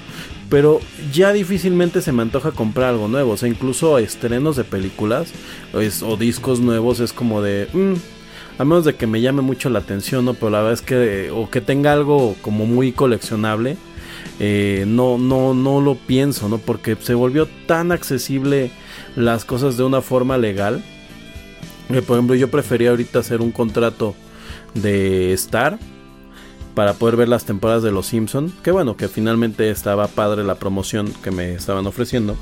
A: Pero ya difícilmente se me antoja comprar algo nuevo. O sea, incluso estrenos de películas o discos nuevos es como de... Mm, a menos de que me llame mucho la atención, ¿no? Pero la verdad es que, o que tenga algo como muy coleccionable, eh, no, no, no lo pienso, ¿no? Porque se volvió tan accesible las cosas de una forma legal. Que, por ejemplo, yo prefería ahorita hacer un contrato de Star para poder ver las temporadas de Los Simpson. Que bueno, que finalmente estaba padre la promoción que me estaban ofreciendo.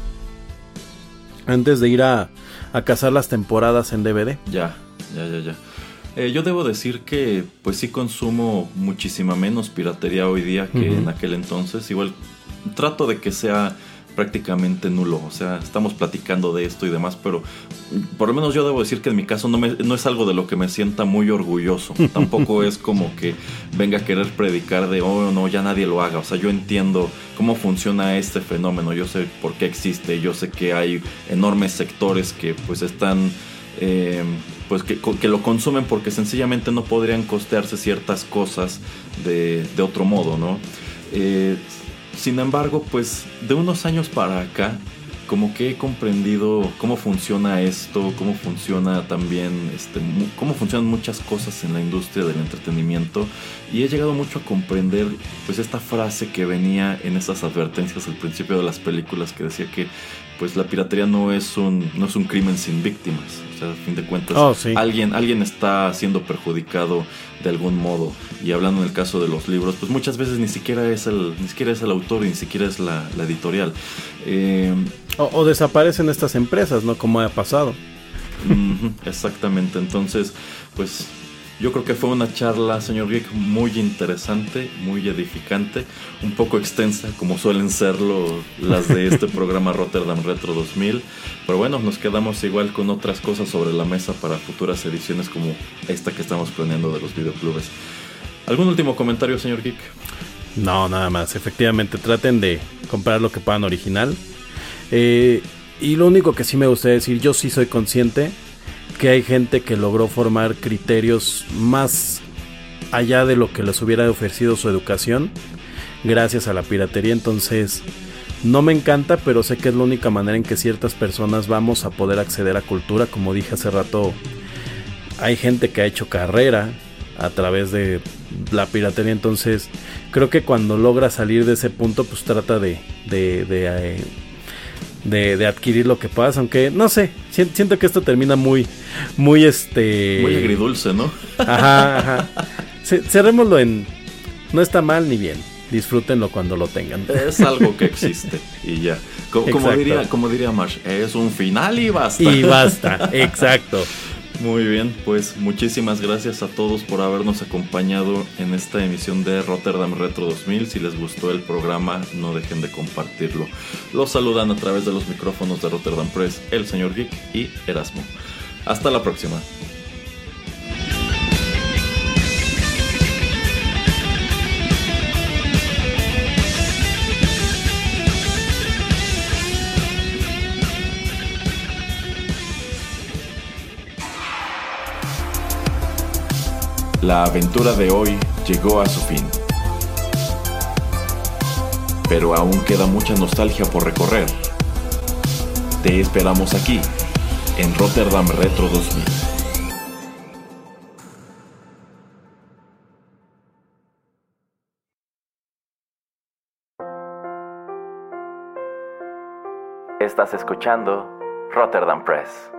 A: Antes de ir a, a cazar las temporadas en DVD.
B: Ya, ya, ya, ya. Eh, yo debo decir que pues sí consumo muchísima menos piratería hoy día que en aquel entonces. Igual trato de que sea prácticamente nulo. O sea, estamos platicando de esto y demás, pero mm, por lo menos yo debo decir que en mi caso no, me- no es algo de lo que me sienta muy orgulloso. [LAUGHS] Tampoco es como que venga a querer predicar de, oh, no, ya nadie lo haga. O sea, yo entiendo cómo funciona este fenómeno. Yo sé por qué existe. Yo sé que hay enormes sectores que pues están... eh, pues que, lo consumen porque sencillamente no podrían costearse ciertas cosas de, otro modo, ¿no? Eh, sin embargo, pues de unos años para acá, como que he comprendido cómo funciona esto, cómo funciona también, este, cómo funcionan muchas cosas en la industria del entretenimiento y he llegado mucho a comprender pues esta frase que venía en esas advertencias al principio de las películas que decía que pues la piratería no es un, no es un crimen sin víctimas, o sea, a fin de cuentas
A: Oh, sí.
B: alguien, alguien está siendo perjudicado de algún modo. Y hablando en el caso de los libros, pues muchas veces ni siquiera es el, ni siquiera es el autor y ni siquiera es la, la editorial. Eh,
A: O, o desaparecen estas empresas, ¿no? Como ha pasado.
B: exactamente. Entonces, pues yo creo que fue una charla, señor Geek, muy interesante, muy edificante, un poco extensa, como suelen serlo las de este [LAUGHS] programa Rotterdam Retro 2000. Pero bueno, nos quedamos igual con otras cosas sobre la mesa para futuras ediciones como esta que estamos planeando de los videoclubes. ¿Algún último comentario, señor Geek?
A: No, nada más. Efectivamente, traten de comprar lo que puedan original. Eh, y lo único que sí me gustaría decir, yo sí soy consciente que hay gente que logró formar criterios más allá de lo que les hubiera ofrecido su educación gracias a la piratería. Entonces, no me encanta, pero sé que es la única manera en que ciertas personas vamos a poder acceder a cultura. Como dije hace rato, hay gente que ha hecho carrera a través de la piratería. Entonces, creo que cuando logra salir de ese punto, pues trata de, eh, de- de adquirir lo que puedas. Aunque, no sé, si- siento que esto termina muy, muy este...
B: Muy agridulce, ¿no? [LAUGHS]
A: Ajá, ajá. Ce- Cerrémoslo en... No está mal ni bien. Disfrútenlo cuando lo tengan.
B: Es algo que existe y ya. Co- Como,
A: Exacto.
B: diría, como diría Marsh, es un final y basta.
A: Y basta, exacto. [LAUGHS]
B: Muy bien, pues muchísimas gracias a todos por habernos acompañado en esta emisión de Rotterdam Retro 2000. Si les gustó el programa, no dejen de compartirlo. Los saludan a través de los micrófonos de Rotterdam Press el señor Geek y Erasmo. Hasta la próxima. La aventura de hoy llegó a su fin. Pero aún queda mucha nostalgia por recorrer. Te esperamos aquí, en Rotterdam Retro 2000.
E: Estás escuchando Rotterdam Press.